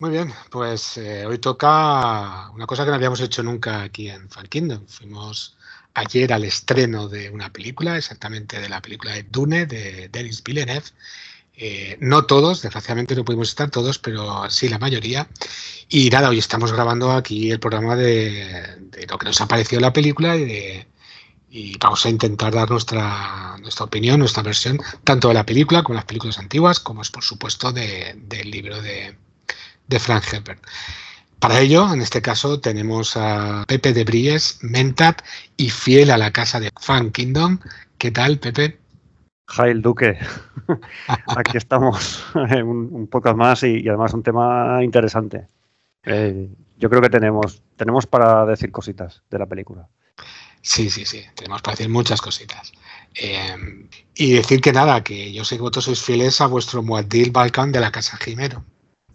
Muy bien, pues eh, hoy toca una cosa que no habíamos hecho nunca aquí en Fan Kingdom. Fuimos ayer al estreno de una película, exactamente de la película de Dune de Denis Villeneuve. Eh, no todos, desgraciadamente no pudimos estar todos, pero sí la mayoría. Y nada, hoy estamos grabando aquí el programa de, lo que nos ha parecido la película y, y vamos a intentar dar nuestra, nuestra opinión, nuestra versión, tanto de la película como las películas antiguas, como es por supuesto del libro de, de Frank Herbert. Para ello, en este caso, tenemos a Pepe de Bries, Mentat y fiel a la casa de Fan Kingdom. ¿Qué tal, Pepe? Jail Duque, aquí estamos, un, un poco más y, además un tema interesante. Eh, yo creo que tenemos, tenemos para decir cositas de la película. Sí, sí, sí, tenemos para decir muchas cositas. Eh, y decir que nada, que yo sé que vosotros sois fieles a vuestro Muadil Balkan de la Casa Jimero.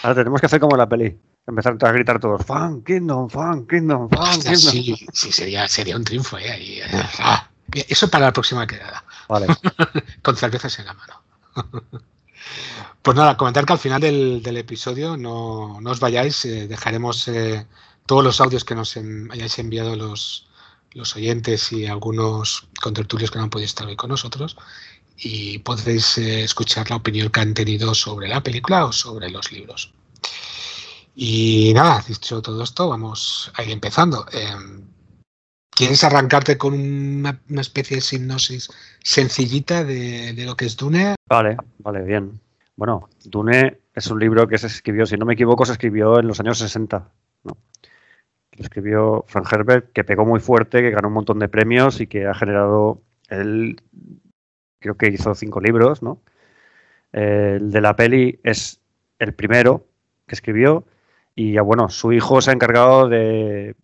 Ahora tenemos que hacer como la peli. Empezar a gritar todos, Fan Kingdom, Fan Kingdom, Fan Kingdom. Sí, sí sería, sería un triunfo, ¿eh? Ah, eso para la próxima quedada. Vale. Con cervezas en la mano. pues nada, comentar que al final del, episodio no, os vayáis, eh, dejaremos eh, todos los audios que nos hayáis enviado los, los oyentes y algunos contertulios que no han podido estar hoy con nosotros y podréis eh, escuchar la opinión que han tenido sobre la película o sobre los libros. Y nada, dicho todo esto, vamos a ir empezando. Em, ¿Quieres arrancarte con una, especie de sinopsis sencillita de, lo que es Dune? Vale, vale, bien. Bueno, Dune es un libro que se escribió, si no me equivoco, se escribió en los años 60. Lo escribió Frank Herbert, que pegó muy fuerte, que ganó un montón de premios y que ha generado el creo que hizo cinco libros, ¿no? el de la peli es el primero que escribió y bueno, su hijo se ha encargado de,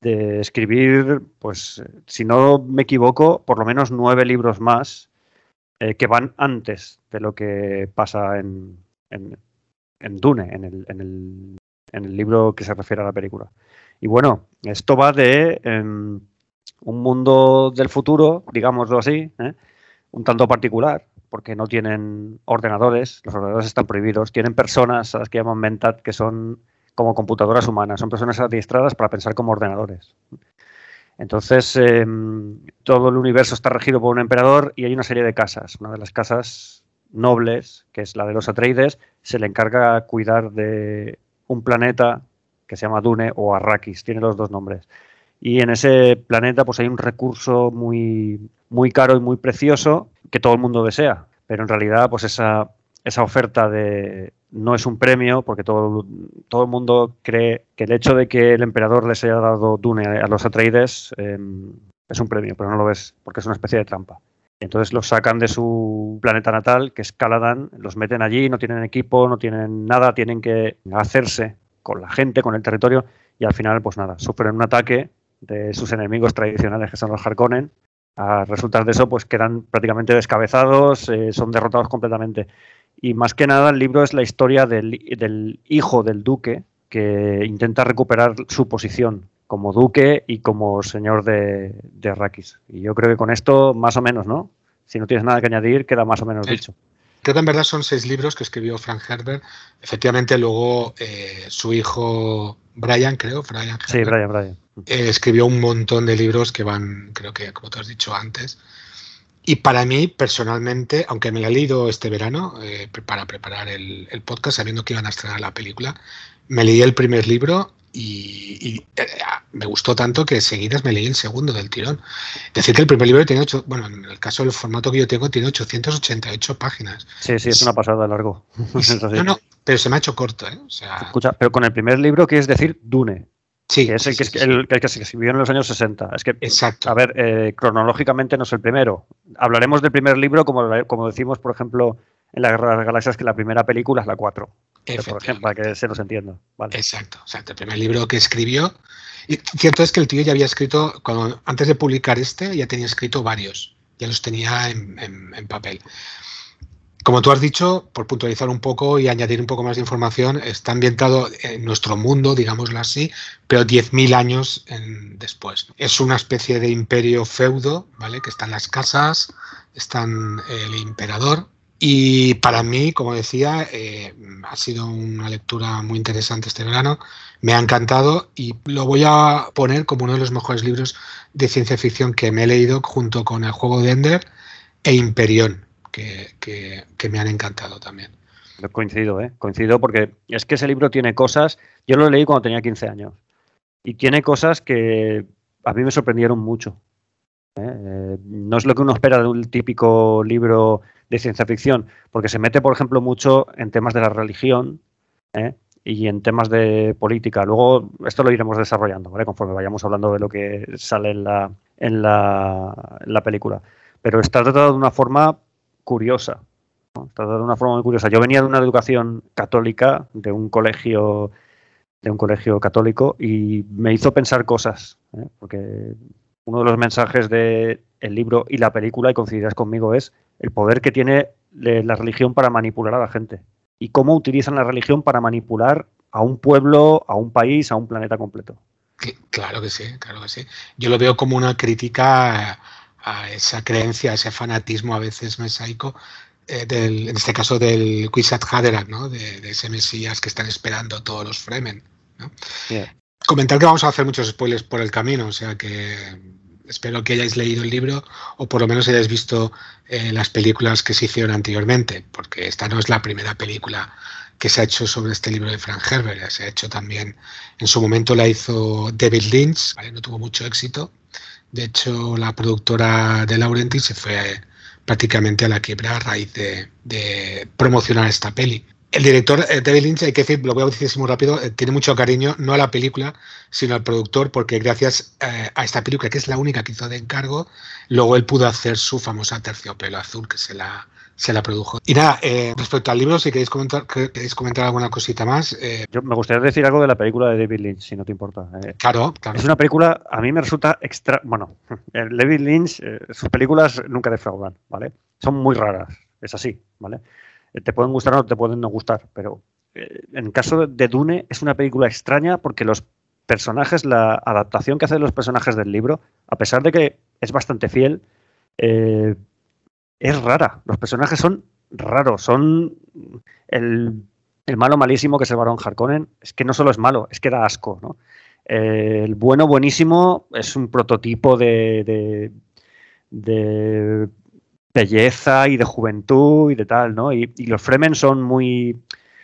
escribir, pues si no me equivoco, por lo menos nueve libros más eh, que van antes de lo que pasa en, en, Dune, en el, en, el, en el, libro que se refiere a la película. Y bueno, esto va de em, un mundo del futuro, digámoslo así, ¿eh? Un tanto particular, porque no tienen ordenadores, los ordenadores están prohibidos, tienen personas a las que llaman mentat, que son como computadoras humanas, son personas adiestradas para pensar como ordenadores. Entonces, em, todo el universo está regido por un emperador y hay una serie de casas. Una de las casas nobles, que es la de los Atreides, se le encarga cuidar de un planeta que se llama Dune o Arrakis, tiene los dos nombres. Y en ese planeta pues hay un recurso muy, muy caro y muy precioso que todo el mundo desea. Pero en realidad pues esa, esa oferta de no es un premio porque todo, todo el mundo cree que el hecho de que el emperador les haya dado Dune a los Atreides em, es un premio, pero no lo es porque es una especie de trampa. Entonces los sacan de su planeta natal, que es Caladan, los meten allí, no tienen equipo, no tienen nada, tienen que hacerse con la gente, con el territorio, y al final, pues nada, sufren un ataque de sus enemigos tradicionales, que son los Harkonnen. A resultas de eso, pues quedan prácticamente descabezados, eh, son derrotados completamente. Y más que nada, el libro es la historia del, hijo del duque que intenta recuperar su posición como duque y como señor de, de Arrakis. Y yo creo que con esto, más o menos, ¿no? Si no tienes nada que añadir, queda más o menos dicho. Creo que en verdad son seis libros que escribió Frank Herbert. Efectivamente, luego eh, su hijo Brian, creo, Brian Sí, Brian, Brian. Eh, escribió un montón de libros que van, creo que, como te has dicho antes. Y para mí, personalmente, aunque me lo he leído este verano eh, para preparar el, el, podcast, sabiendo que iban a estrenar la película, me leí el primer libro y, eh, me gustó tanto que seguidas me leí el segundo del tirón. Decir que el primer libro tiene ocho, bueno, en el caso del formato que yo tengo, tiene 888 páginas. Sí, sí, es una pasada largo. no, no, pero se me ha hecho corto, ¿eh? O sea, Escucha, pero con el primer libro, que es decir, Dune. Sí, que es el, que, el, que, se escribió en los años 60. Es que, Exacto. a ver, eh, cronológicamente no es el primero. Hablaremos del primer libro, como, como decimos, por ejemplo, en la Guerra de las Galaxias que la primera película es la 4. Por ejemplo, para que se nos entienda. Exacto. O sea, el primer libro que escribió. Y cierto es que el tío ya había escrito, cuando, antes de publicar este, ya tenía escrito varios. Ya los tenía en papel. Como tú has dicho, por puntualizar un poco y añadir un poco más de información, está ambientado en nuestro mundo, digámoslo así, pero 10.000 años después. Es una especie de imperio feudo, ¿vale? Que están las casas, están el emperador. Y para mí, como decía, eh, ha sido una lectura muy interesante este verano. Me ha encantado y lo voy a poner como uno de los mejores libros de ciencia ficción que me he leído junto con El juego de Ender e Imperión que, me han encantado también. Coincido, ¿eh? Coincido porque es que ese libro tiene cosas, yo lo leí cuando tenía 15 años, y tiene cosas que a mí me sorprendieron mucho. ¿eh? Eh, no es lo que uno espera de un típico libro de ciencia ficción, porque se mete, por ejemplo, mucho en temas de la religión ¿eh? y en temas de política. Luego, esto lo iremos desarrollando, ¿vale? Conforme vayamos hablando de lo que sale en la, en la, en la película. Pero está tratado de una forma curiosa. de una forma muy curiosa. Yo venía de una educación católica, de un colegio, de un colegio católico, y me hizo pensar cosas, ¿eh? porque uno de los mensajes del libro y la película, y coincidirás conmigo, es el poder que tiene la religión para manipular a la gente. Y cómo utilizan la religión para manipular a un pueblo, a un país, a un planeta completo. Claro que sí, claro que sí. Yo lo veo como una crítica a esa creencia, a ese fanatismo a veces mesaico, eh, en este caso del Quisat Haderach, ¿no? De, ese Mesías que están esperando todos los Fremen. Comentar que vamos a hacer muchos spoilers por el camino, o sea que espero que hayáis leído el libro o por lo menos hayáis visto eh, las películas que se hicieron anteriormente, porque esta no es la primera película que se ha hecho sobre este libro de Frank Herbert, se ha hecho también, en su momento la hizo David Lynch, no tuvo mucho éxito, de hecho, la productora de Laurenti se fue prácticamente a la quiebra a raíz de, promocionar esta peli. El director eh, David Lynch, hay que decir, lo voy a decir muy rápido, eh, tiene mucho cariño no a la película, sino al productor, porque gracias eh, a esta película, que es la única que hizo de encargo, luego él pudo hacer su famosa terciopelo azul, que se la, se la produjo. Y nada, respecto al libro, si queréis comentar, queréis comentar alguna cosita más. Yo me gustaría decir algo de la película de David Lynch, si no te importa. Claro, claro. Es una película, a mí me resulta extra. Bueno, David Lynch, sus películas nunca defraudan, ¿vale? Son muy raras, es así, ¿vale? Te pueden gustar o te pueden no gustar, pero en el caso de Dune es una película extraña porque los personajes, la adaptación que hacen los personajes del libro, a pesar de que es bastante fiel, eh, es rara. Los personajes son raros. Son el, malo malísimo que es el varón Harkonnen. Es que no solo es malo, es que da asco. ¿no? el bueno buenísimo es un prototipo de, de, belleza y de juventud y de tal, ¿no? Y, los Fremen son muy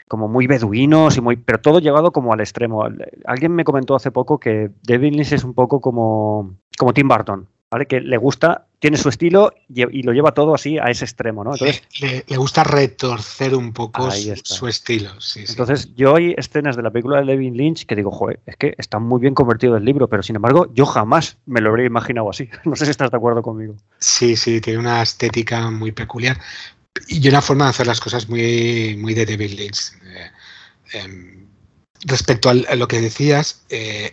como muy beduinos y muy pero todo llevado como al extremo. Alguien me comentó hace poco que David Lynch es un poco como como Tim Burton, ¿vale? Que le gusta tiene su estilo y, lo lleva todo así a ese extremo, ¿no? Entonces, le, gusta retorcer un poco su, estilo. Entonces, yo hay escenas de la película de David Lynch que digo, joder, es que está muy bien convertido el libro, pero sin embargo, yo jamás me lo habría imaginado así. No sé si estás de acuerdo conmigo. Sí, sí, tiene una estética muy peculiar y una forma de hacer las cosas muy, muy de David Lynch. Eh, em, respecto a lo que decías, eh,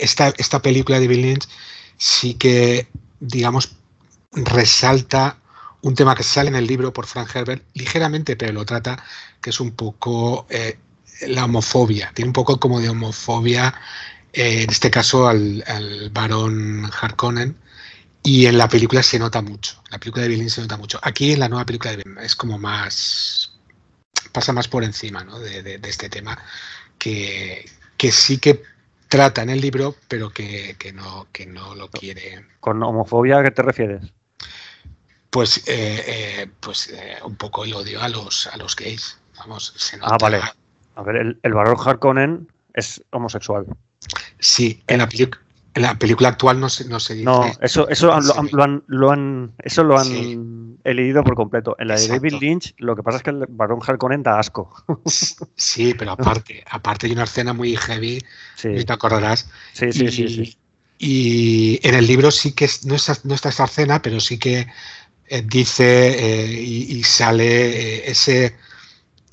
esta, esta película de David Lynch sí que, digamos, resalta un tema que sale en el libro por Frank Herbert ligeramente, pero lo trata, que es un poco eh, la homofobia. Tiene un poco como de homofobia, eh, en este caso al, al, varón Harkonnen, y en la película se nota mucho. la película de Billy se nota mucho. Aquí en la nueva película de es como más. pasa más por encima ¿no? de, este tema, que, que sí que trata en el libro, pero que, que, no, que no lo quiere. ¿Con homofobia a qué te refieres? pues, eh, eh, pues eh, un poco el odio a los, a los gays. Vamos, Ah, vale. A ver, el, el varón Harkonnen es homosexual. Sí, en la, en la película actual no se, no se dice. No, eso, eso lo, han, lo han, eso lo han leído por completo. En la de David Lynch, lo que pasa es que el varón Harkonnen da asco. Sí, pero aparte, aparte hay una escena muy heavy, sí. te acordarás. Sí, sí, sí, sí. Y en el libro sí que no está, no está esa escena, pero sí que eh, dice y, sale ese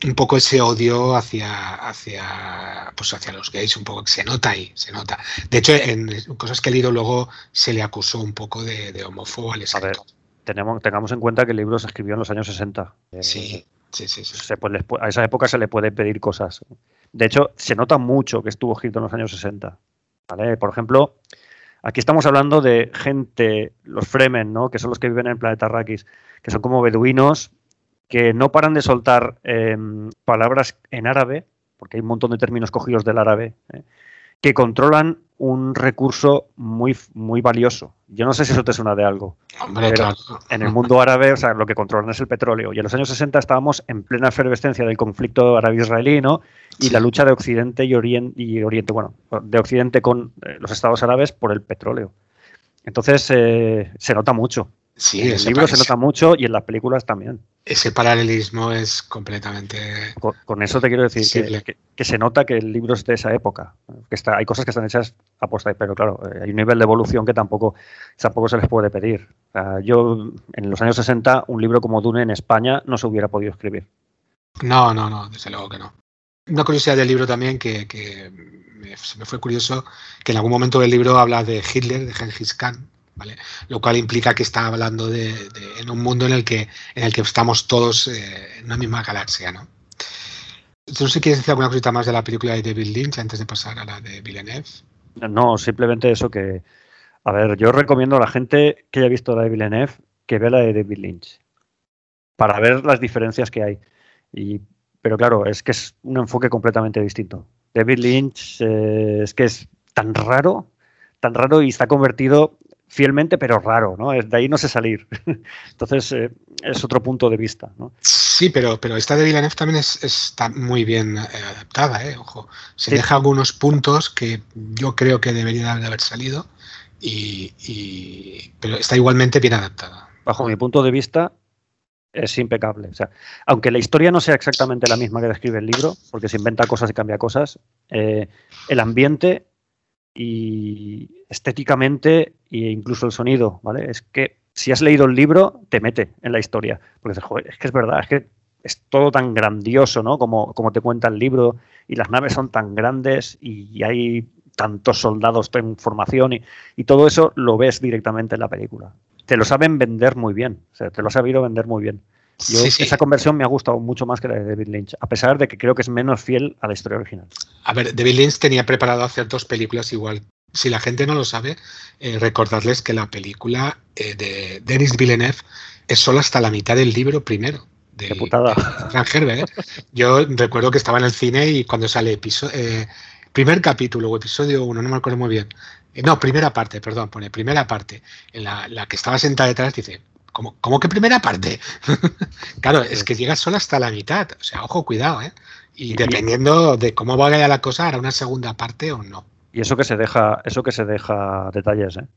un poco ese odio hacia, hacia, pues hacia los gays, un poco que se nota ahí, se nota. De hecho, en cosas que he leído luego se le acusó un poco de, de homófobo al escritor. tenemos, tengamos en cuenta que el libro se escribió en los años 60. Sí, sí, sí. a esa época se le puede pedir cosas. De hecho, se nota mucho que estuvo escrito en los años 60. Por ejemplo, aquí estamos hablando de gente, los Fremen, ¿no? que son los que viven en el planeta Arrakis, que son como beduinos que no paran de soltar em, palabras en árabe, porque hay un montón de términos cogidos del árabe, ¿eh? que controlan un recurso muy, muy valioso. Yo no sé si eso te suena de algo. pero en el mundo árabe, o sea, lo que controlan es el petróleo. Y en los años 60 estábamos en plena efervescencia del conflicto árabe-israelí, ¿no? Y la lucha de Occidente y Oriente, y Oriente, bueno, de Occidente con eh, los estados árabes por el petróleo. Entonces, eh, se nota mucho. Sí, en el libro se nota mucho y en las películas también. Ese paralelismo es completamente. Con, eso te quiero decir que, se nota que el libro es de esa época. Que está, hay cosas que están hechas a posta, pero claro, eh, hay un nivel de evolución que tampoco, tampoco se les puede pedir. yo, en los años 60, un libro como Dune en España no se hubiera podido escribir. No, no, no, desde luego que no. Una curiosidad del libro también que, se me fue curioso, que en algún momento del libro habla de Hitler, de Genghis Khan, lo cual implica que está hablando de, en un mundo en el que, en el que estamos todos eh, en una misma galaxia, ¿no? No sé si quieres decir alguna cosita más de la película de David Lynch antes de pasar a la de Villeneuve. No, simplemente eso que, a ver, yo recomiendo a la gente que haya visto la de Villeneuve que vea la de David Lynch para ver las diferencias que hay. Y, pero claro, es que es un enfoque completamente distinto. David Lynch eh, es que es tan raro, tan raro y está convertido fielmente, pero raro, ¿no? De ahí no sé salir. Entonces, eh, es otro punto de vista, ¿no? Sí, pero, pero esta de Villeneuve también está muy bien eh, adaptada, ¿eh? Ojo, se deja algunos puntos que yo creo que deberían de haber salido, y, pero está igualmente bien adaptada. Bajo mi punto de vista, es impecable. O sea, aunque la historia no sea exactamente la misma que describe el libro, porque se inventa cosas y cambia cosas, eh, el ambiente y estéticamente e incluso el sonido, ¿vale? Es que si has leído el libro, te mete en la historia. Porque dices, joder, es que es verdad, es que es todo tan grandioso, ¿no? Como, como te cuenta el libro, y las naves son tan grandes y hay tantos soldados en formación y, y todo eso lo ves directamente en la película. Te lo saben vender muy bien, o sea, te lo ha sabido vender muy bien. Yo, Esa conversión me ha gustado mucho más que la de David Lynch, a pesar de que creo que es menos fiel a la historia original. A ver, David Lynch tenía preparado hacer dos películas igual. Si la gente no lo sabe, eh, recordarles que la película eh, de Denis Villeneuve es solo hasta la mitad del libro primero. De, putada. ¿eh? Yo recuerdo que estaba en el cine y cuando sale episodio, primer capítulo o episodio uno, no me acuerdo muy bien. no, primera parte, perdón, pone primera parte. En la, la que estaba sentada detrás dice, ¿Cómo, que primera parte? claro, es que llegas solo hasta la mitad. O sea, ojo, cuidado, ¿eh? Y dependiendo de cómo vaya la cosa, hará una segunda parte o no. Y eso que se deja, eso que se deja detalles, ¿eh?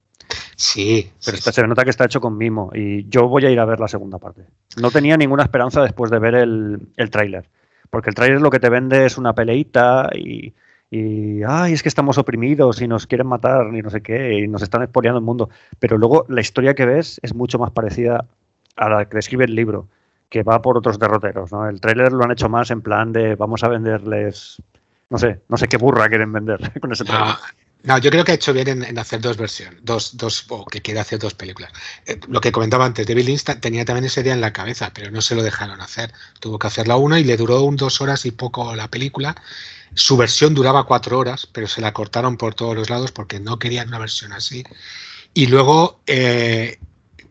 Sí. Pero se nota que está hecho con mimo. Y yo voy a ir a ver la segunda parte. No tenía ninguna esperanza después de ver el, el tráiler. Porque el tráiler lo que te vende es una peleita y, y ay, es que estamos oprimidos y nos quieren matar y no sé qué, y nos están expoliando el mundo. Pero luego la historia que ves es mucho más parecida a la que describe el libro, que va por otros derroteros. ¿no? El tráiler lo han hecho más en plan de vamos a venderles, no sé, no sé qué burra quieren vender con ese tráiler. No, yo creo que ha hecho bien en, hacer dos versiones, dos, dos, o que quiere hacer dos películas. Eh, lo que comentaba antes, David Lynch tenía también esa idea en la cabeza, pero no se lo dejaron hacer. Tuvo que hacerla una y le duró un dos horas y poco la película. Su versión duraba cuatro horas, pero se la cortaron por todos los lados porque no querían una versión así. Y luego, eh,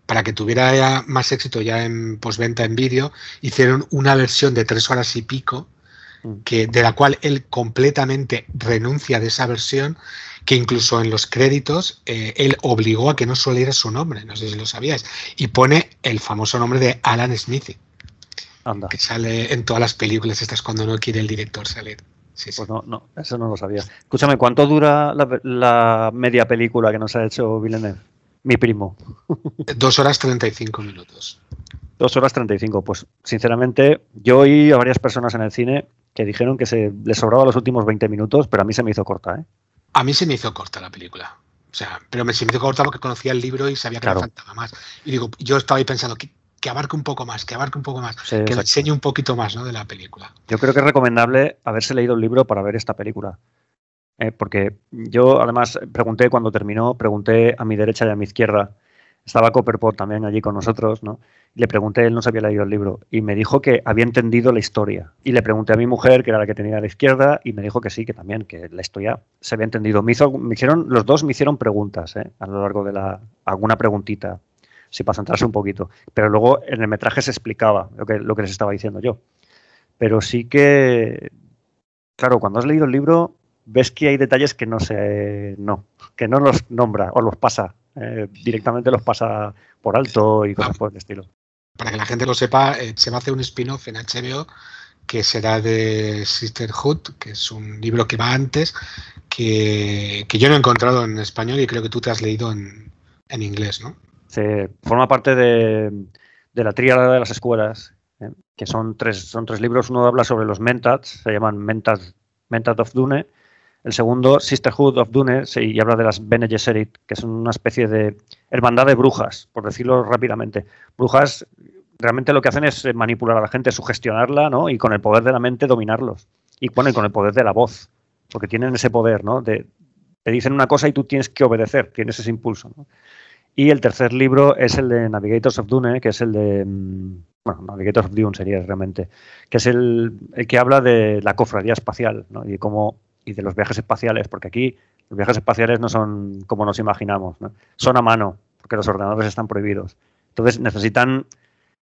para que tuviera más éxito ya en posventa en vídeo, hicieron una versión de tres horas y pico, mm. que, de la cual él completamente renuncia de esa versión que incluso en los créditos eh, él obligó a que no soliera su nombre, no sé si lo sabías, y pone el famoso nombre de Alan Smith, Anda. que sale en todas las películas estas cuando no quiere el director salir. Sí, Pues no, no, eso no lo sabía. Escúchame, ¿cuánto dura la, media película que nos ha hecho Villeneuve? Mi primo. Dos horas treinta y cinco minutos. Dos horas treinta y cinco. Pues sinceramente, yo oí a varias personas en el cine que dijeron que se les sobraba los últimos 20 minutos, pero a mí se me hizo corta, ¿eh? A mí se me hizo corta la película. O sea, pero me se me hizo corta porque conocía el libro y sabía que me faltaba más. Y digo, yo estaba ahí pensando, que abarque un poco más, que abarque un poco más, que enseñe un poquito más ¿no? de la película. Yo creo que es recomendable haberse leído el libro para ver esta película. Eh, porque yo además pregunté cuando terminó, pregunté a mi derecha y a mi izquierda, estaba Copperpot también allí con nosotros, ¿no? Le pregunté, él no se había leído el libro, y me dijo que había entendido la historia. Y le pregunté a mi mujer, que era la que tenía a la izquierda, y me dijo que sí, que también, que la historia se había entendido. Me, hizo, me hicieron, los dos me hicieron preguntas, ¿eh? a lo largo de la, alguna preguntita, si para centrarse un poquito. Pero luego en el metraje se explicaba lo que, lo que les estaba diciendo yo. Pero sí que, claro, cuando has leído el libro, ves que hay detalles que no se, no, que no los nombra o los pasa, eh, directamente los pasa por alto y cosas por el estilo. Para que la gente lo sepa, eh, se va a hacer un spin-off en HBO que será de Sisterhood, que es un libro que va antes, que, yo no he encontrado en español y creo que tú te has leído en, inglés, ¿no? Se forma parte de, la tríada de las escuelas, eh, que son tres, son tres libros. Uno habla sobre los Mentats, se llaman Mentats, Mentats of Dune, el segundo, Sisterhood of Dune, y habla de las Bene Gesserit, que son una especie de hermandad de brujas, por decirlo rápidamente. Brujas realmente lo que hacen es manipular a la gente, sugestionarla, ¿no? Y con el poder de la mente dominarlos. Y bueno, con el poder de la voz, porque tienen ese poder, ¿no? De, te dicen una cosa y tú tienes que obedecer, tienes ese impulso. Y el tercer libro es el de Navigators of Dune, que es el de. Mm, bueno, Navigators of Dune sería realmente, que es el, que habla de la cofradía espacial, ¿no? Y cómo y de los viajes espaciales, porque aquí los viajes espaciales no son como nos imaginamos, son a mano, porque los ordenadores están prohibidos. Entonces necesitan,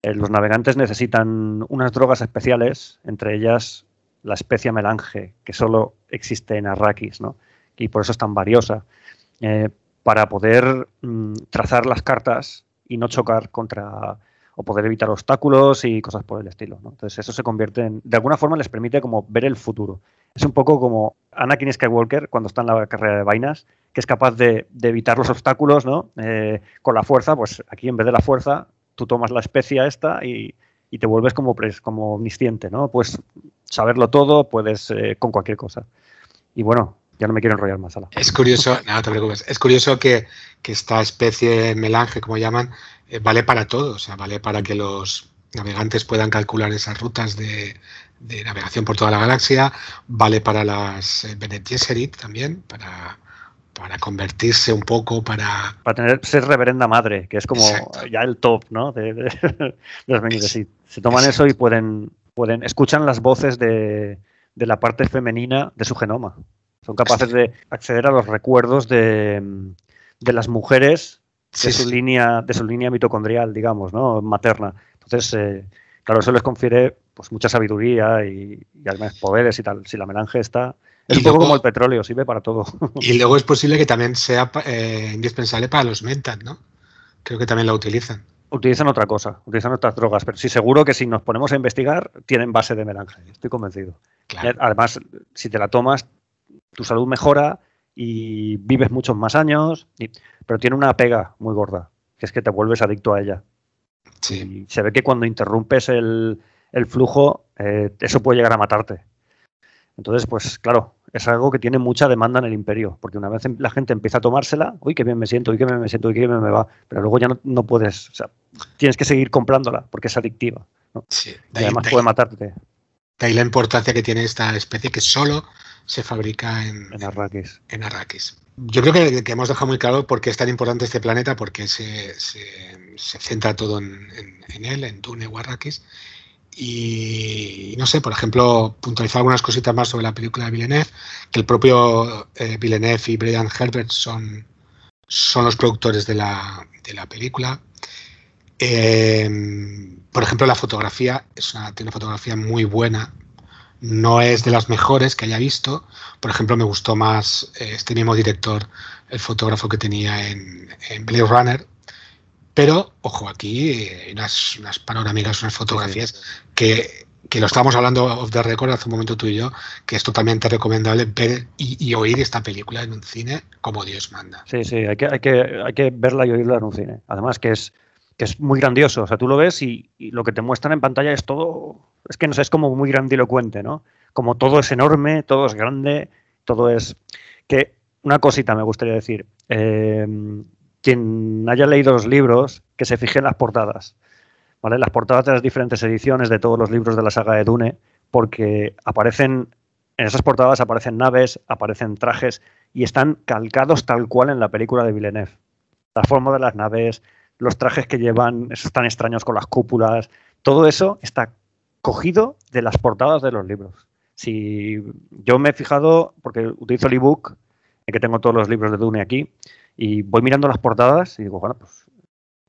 eh, los navegantes necesitan unas drogas especiales, entre ellas la especia melange, que solo existe en Arrakis, ¿no? y por eso es tan valiosa, eh, para poder mm, trazar las cartas y no chocar contra o poder evitar obstáculos y cosas por el estilo. Entonces eso se convierte en, de alguna forma les permite como ver el futuro. Es un poco como Anakin Skywalker cuando está en la carrera de vainas, que es capaz de, evitar los obstáculos ¿no? Eh, con la fuerza, pues aquí en vez de la fuerza, tú tomas la especia esta y, te vuelves como, como omnisciente, ¿no? Puedes saberlo todo, puedes eh, con cualquier cosa. Y bueno, ya no me quiero enrollar más. Es curioso, no te preocupes, es curioso que, que esta especie melange, como llaman, eh, vale para todo, o sea, vale para que los navegantes puedan calcular esas rutas de, de navegación por toda la galaxia, vale para las eh, Bene Gesserit también, para, para convertirse un poco, para... Para tener, ser reverenda madre, que es como ya el top, ¿no? De, los Bene Se toman eso y pueden, pueden, escuchan las voces de, de la parte femenina de su genoma. Son capaces de acceder a los recuerdos de, de las mujeres de su línea, de su línea mitocondrial, digamos, ¿no? Materna. Entonces, eh, claro, eso les confiere pues mucha sabiduría y, además poderes y tal. Si la melange está. Es un poco como el petróleo, sirve para todo. Y luego es posible que también sea eh, indispensable para los mentas, ¿no? Creo que también la utilizan. Utilizan otra cosa, utilizan otras drogas, pero sí seguro que si nos ponemos a investigar, tienen base de melange, estoy convencido. Además, si te la tomas, tu salud mejora y vives muchos más años, pero tiene una pega muy gorda, que es que te vuelves adicto a ella. Sí. se ve que cuando interrumpes el, el flujo, eh, eso puede llegar a matarte. Entonces, pues claro, es algo que tiene mucha demanda en el imperio, porque una vez la gente empieza a tomársela, uy, qué bien me siento, uy, qué bien me siento, uy, qué bien me va, pero luego ya no, puedes, o sea, tienes que seguir comprándola porque es adictiva. Sí, y además puede matarte. De ahí la importancia que tiene esta especie que solo se fabrica en, en Arrakis. En Arrakis. Yo creo que, hemos dejado muy claro por qué es tan importante este planeta, porque se, se, centra todo en, en, él, en Dune o Arrakis. Y no sé, por ejemplo, puntualizar algunas cositas más sobre la película de Villeneuve, que el propio eh, Villeneuve y Brian Herbert son, son los productores de la, de la película. Em, por ejemplo, la fotografía es una, tiene una fotografía muy buena. No es de las mejores que haya visto. Por ejemplo, me gustó más eh, este mismo director, el fotógrafo que tenía en, en Blade Runner, pero, ojo, aquí hay unas, unas panorámicas, unas fotografías que, lo estábamos hablando off the record hace un momento tú y yo, que es totalmente recomendable ver y, oír esta película en un cine como Dios manda. Sí, sí, hay que, hay que, hay que verla y oírla en un cine. Además que es, que es muy grandioso. O sea, tú lo ves y, lo que te muestran en pantalla es todo, es que no sé, es como muy grandilocuente, ¿no? Como todo es enorme, todo es grande, todo es... Que una cosita me gustaría decir. Eh, quien haya leído los libros, que se fije en las portadas. ¿vale? Las portadas de las diferentes ediciones de todos los libros de la saga de Dune, porque aparecen, en esas portadas aparecen naves, aparecen trajes y están calcados tal cual en la película de Villeneuve. La forma de las naves, los trajes que llevan, esos tan extraños con las cúpulas, todo eso está cogido de las portadas de los libros. Si yo me he fijado, porque utilizo el ebook, que tengo todos los libros de Dune aquí, y voy mirando las portadas y digo, bueno, pues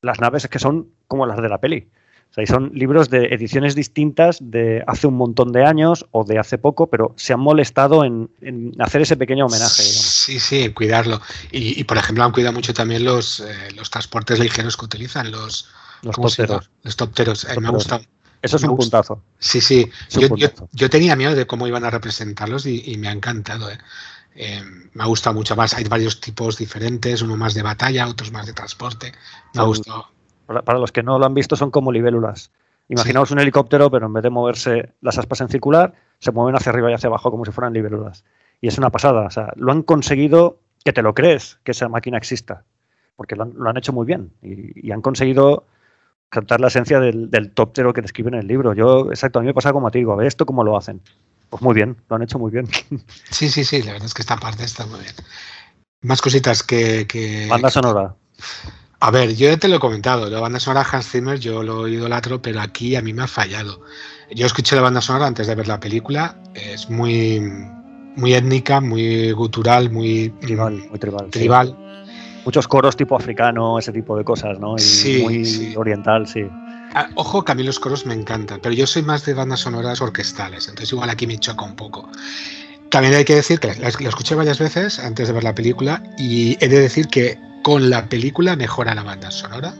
las naves es que son como las de la peli. O sea, son libros de ediciones distintas de hace un montón de años o de hace poco, pero se han molestado en, hacer ese pequeño homenaje. Sí, sí, cuidarlo. Y, por ejemplo, han cuidado mucho también los, eh, los transportes ligeros que utilizan, los, los topteros. Los topteros. Eh, me ha gustado. Eso es un puntazo. Sí, sí. Yo, tenía miedo de cómo iban a representarlos y, me ha encantado. ¿eh? Eh, me ha gustado mucho más. Hay varios tipos diferentes, uno más de batalla, otros más de transporte. Me ha gustado. Para, los que no lo han visto, son como libélulas. Imaginaos un helicóptero, pero en vez de moverse las aspas en circular, se mueven hacia arriba y hacia abajo como si fueran libélulas. Y es una pasada. O sea, lo han conseguido que te lo crees, que esa máquina exista. Porque lo han, hecho muy bien. Y, han conseguido captar la esencia del, del tóptero que describe en el libro. Yo, exacto, a mí me pasa como a ti, digo, a ver esto cómo lo hacen. Pues muy bien, lo han hecho muy bien. Sí, sí, sí, la verdad es que esta parte está muy bien. Más cositas que... Banda sonora. A ver, yo ya te lo he comentado, la banda sonora Hans Zimmer yo lo idolatro, pero aquí a mí me ha fallado. Yo escuché la banda sonora antes de ver la película, es muy, muy étnica, muy gutural, muy tribal, muy tribal. tribal. Muchos coros tipo africano, ese tipo de cosas, ¿no? Y muy oriental, sí. Ah, ojo que a mí los coros me encantan, pero yo soy más de bandas sonoras orquestales, entonces igual aquí me choca un poco. También hay que decir que la, escuché varias veces antes de ver la película y he de decir que con la película mejora la banda sonora,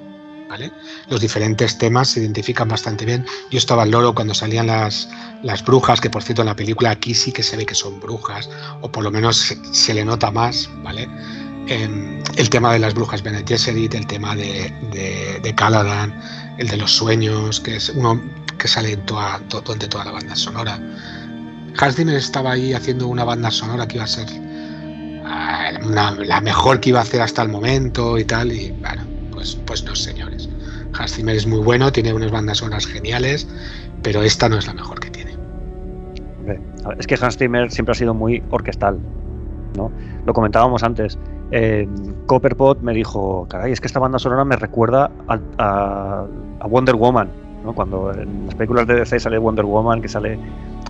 ¿vale? Los diferentes temas se identifican bastante bien. Yo estaba al loro cuando salían las, las brujas, que por cierto en la película aquí sí que se ve que son brujas, o por lo menos se, le nota más, ¿vale? Em, el tema de las brujas Bene Gesserit, el tema de, de, de Caladan, el de los sueños, que es uno que sale en toda, toda la banda sonora. Hans Zimmer estaba ahí haciendo una banda sonora que iba a ser ah, la mejor que iba a hacer hasta el momento y tal, y bueno, pues, pues no, señores. Hans Zimmer es muy bueno, tiene unas bandas sonoras geniales, pero esta no es la mejor que tiene. Es que Hans Zimmer siempre ha sido muy orquestal, ¿no? Lo comentábamos antes eh, Copperpot me dijo, caray, es que esta banda sonora me recuerda a, Wonder Woman, ¿no? Cuando en las películas de DC sale Wonder Woman, que sale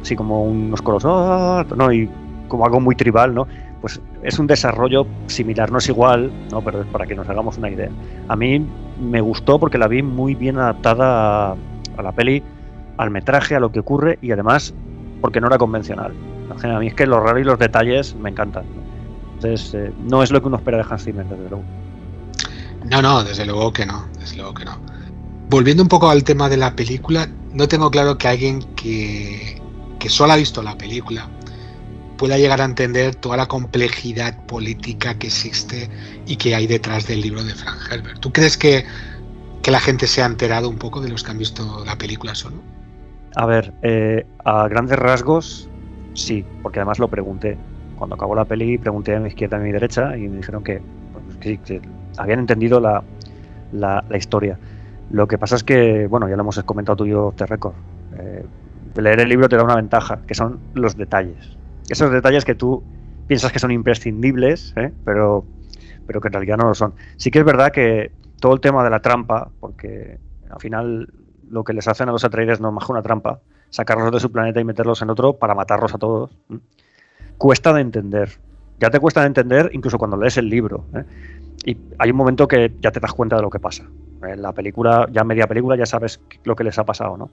así como unos coros, ¡ah! ¿no? Y como algo muy tribal, ¿no? Pues es un desarrollo similar, no es igual, ¿no? Pero para que nos hagamos una idea. A mí me gustó porque la vi muy bien adaptada a, la peli, al metraje, a lo que ocurre y además porque no era convencional. A mí es que los raros y los detalles me encantan. Entonces, eh, no es lo que uno espera de Hans Zimmer, desde luego. No, no, desde luego que no, desde luego que no. Volviendo un poco al tema de la película, no tengo claro que alguien que, que solo ha visto la película pueda llegar a entender toda la complejidad política que existe y que hay detrás del libro de Frank Herbert. ¿Tú crees que, que la gente se ha enterado un poco de los que han visto la película solo? A ver, eh, a grandes rasgos, sí, porque además lo pregunté cuando acabó la peli pregunté a mi izquierda y a mi derecha y me dijeron que, habían entendido la, la, historia. Lo que pasa es que, bueno, ya lo hemos comentado tú y yo te récord. Eh, leer el libro te da una ventaja, que son los detalles. Esos detalles que tú piensas que son imprescindibles, ¿eh? pero, pero que en realidad no lo son. Sí que es verdad que todo el tema de la trampa, porque al final lo que les hacen a los Atreides no es más que una trampa, sacarlos de su planeta y meterlos en otro para matarlos a todos cuesta de entender. Ya te cuesta de entender incluso cuando lees el libro. ¿eh? Y hay un momento que ya te das cuenta de lo que pasa. En la película, ya media película, ya sabes lo que les ha pasado, ¿no?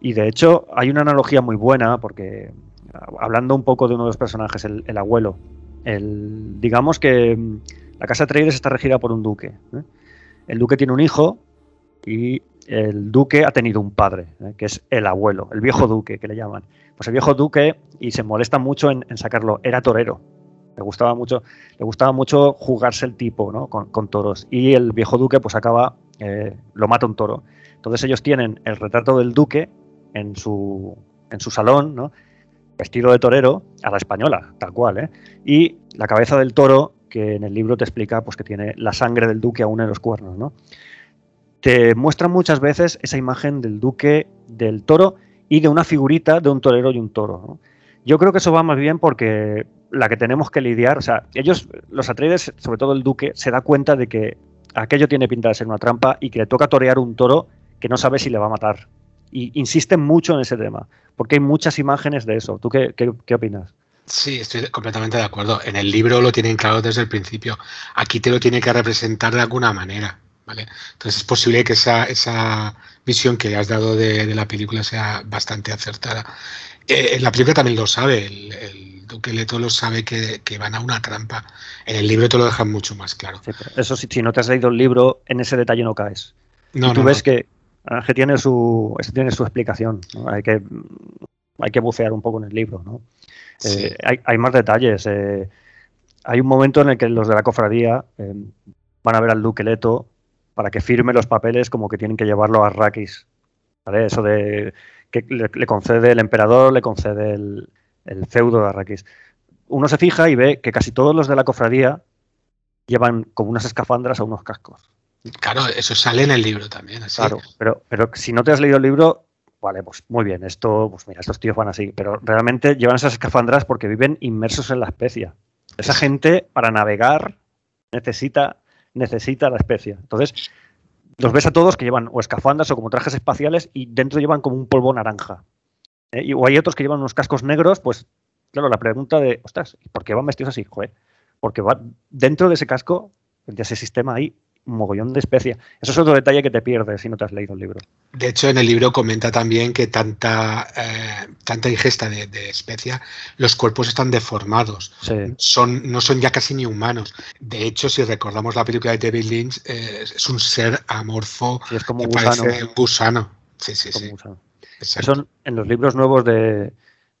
Y de hecho, hay una analogía muy buena, porque hablando un poco de uno de los personajes, el, abuelo, el, digamos que mm, la casa Atreides está regida por un duque. ¿eh? El duque tiene un hijo y el duque ha tenido un padre, ¿eh? que es el abuelo, el viejo duque que le llaman. Pues el viejo duque, y se molesta mucho en, sacarlo, era torero. Le gustaba mucho, le gustaba mucho jugarse el tipo ¿no? con, toros. Y el viejo duque, pues acaba, eh, lo mata un toro. Entonces ellos tienen el retrato del duque en su, en su salón, ¿no? vestido de torero, a la española, tal cual, ¿eh? Y la cabeza del toro, que en el libro te explica pues, que tiene la sangre del duque aún en los cuernos, ¿no? te muestran muchas veces esa imagen del duque, del toro y de una figurita de un torero y un toro. Yo creo que eso va más bien porque la que tenemos que lidiar, o sea, ellos, los Atreides, sobre todo el duque, se da cuenta de que aquello tiene pinta de ser una trampa y que le toca torear un toro que no sabe si le va a matar. Y insisten mucho en ese tema, porque hay muchas imágenes de eso. ¿Tú qué, qué opinas? Sí, estoy completamente de acuerdo. En el libro lo tienen claro desde el principio. Aquí te lo tiene que representar de alguna manera. ¿vale? Entonces es posible que esa, esa visión que has dado de, la película sea bastante acertada. Eh, la película también lo sabe, el, Duque Leto lo sabe que, van a una trampa. En el libro te lo dejan mucho más claro. eso sí, si no te has leído el libro, en ese detalle no caes. No, tú ves que, que tiene su, tiene su explicación. Hay, que, hay que bucear un poco en el libro. ¿no? Eh, hay, más detalles. Eh, hay un momento en el que los de la cofradía eh, van a ver al duque Leto para que firme los papeles como que tienen que llevarlo a Arrakis. Eso de que le, concede el emperador, le concede el, feudo de Arrakis. Uno se fija y ve que casi todos los de la cofradía llevan como unas escafandras o unos cascos. Claro, eso sale en el libro también. Claro, pero, pero si no te has leído el libro, vale, pues muy bien, esto, pues mira, estos tíos van así, pero realmente llevan esas escafandras porque viven inmersos en la especia. Esa gente para navegar necesita, necesita la especia. Entonces, los ves a todos que llevan o escafandras o como trajes espaciales y dentro llevan como un polvo naranja. ¿eh? o hay otros que llevan unos cascos negros, pues claro, la pregunta de, ostras, ¿por qué van vestidos así? Joder, porque va dentro de ese casco, de ese sistema ahí, mogollón de especia. Eso es otro detalle que te pierdes si no te has leído el libro. De hecho, en el libro comenta también que tanta, eh, tanta ingesta de, especia, los cuerpos están deformados. Son, no son ya casi ni humanos. De hecho, si recordamos la película de David Lynch, eh, es un ser amorfo es como que gusano. parece un gusano. Sí, sí, sí. Son, en los libros nuevos de,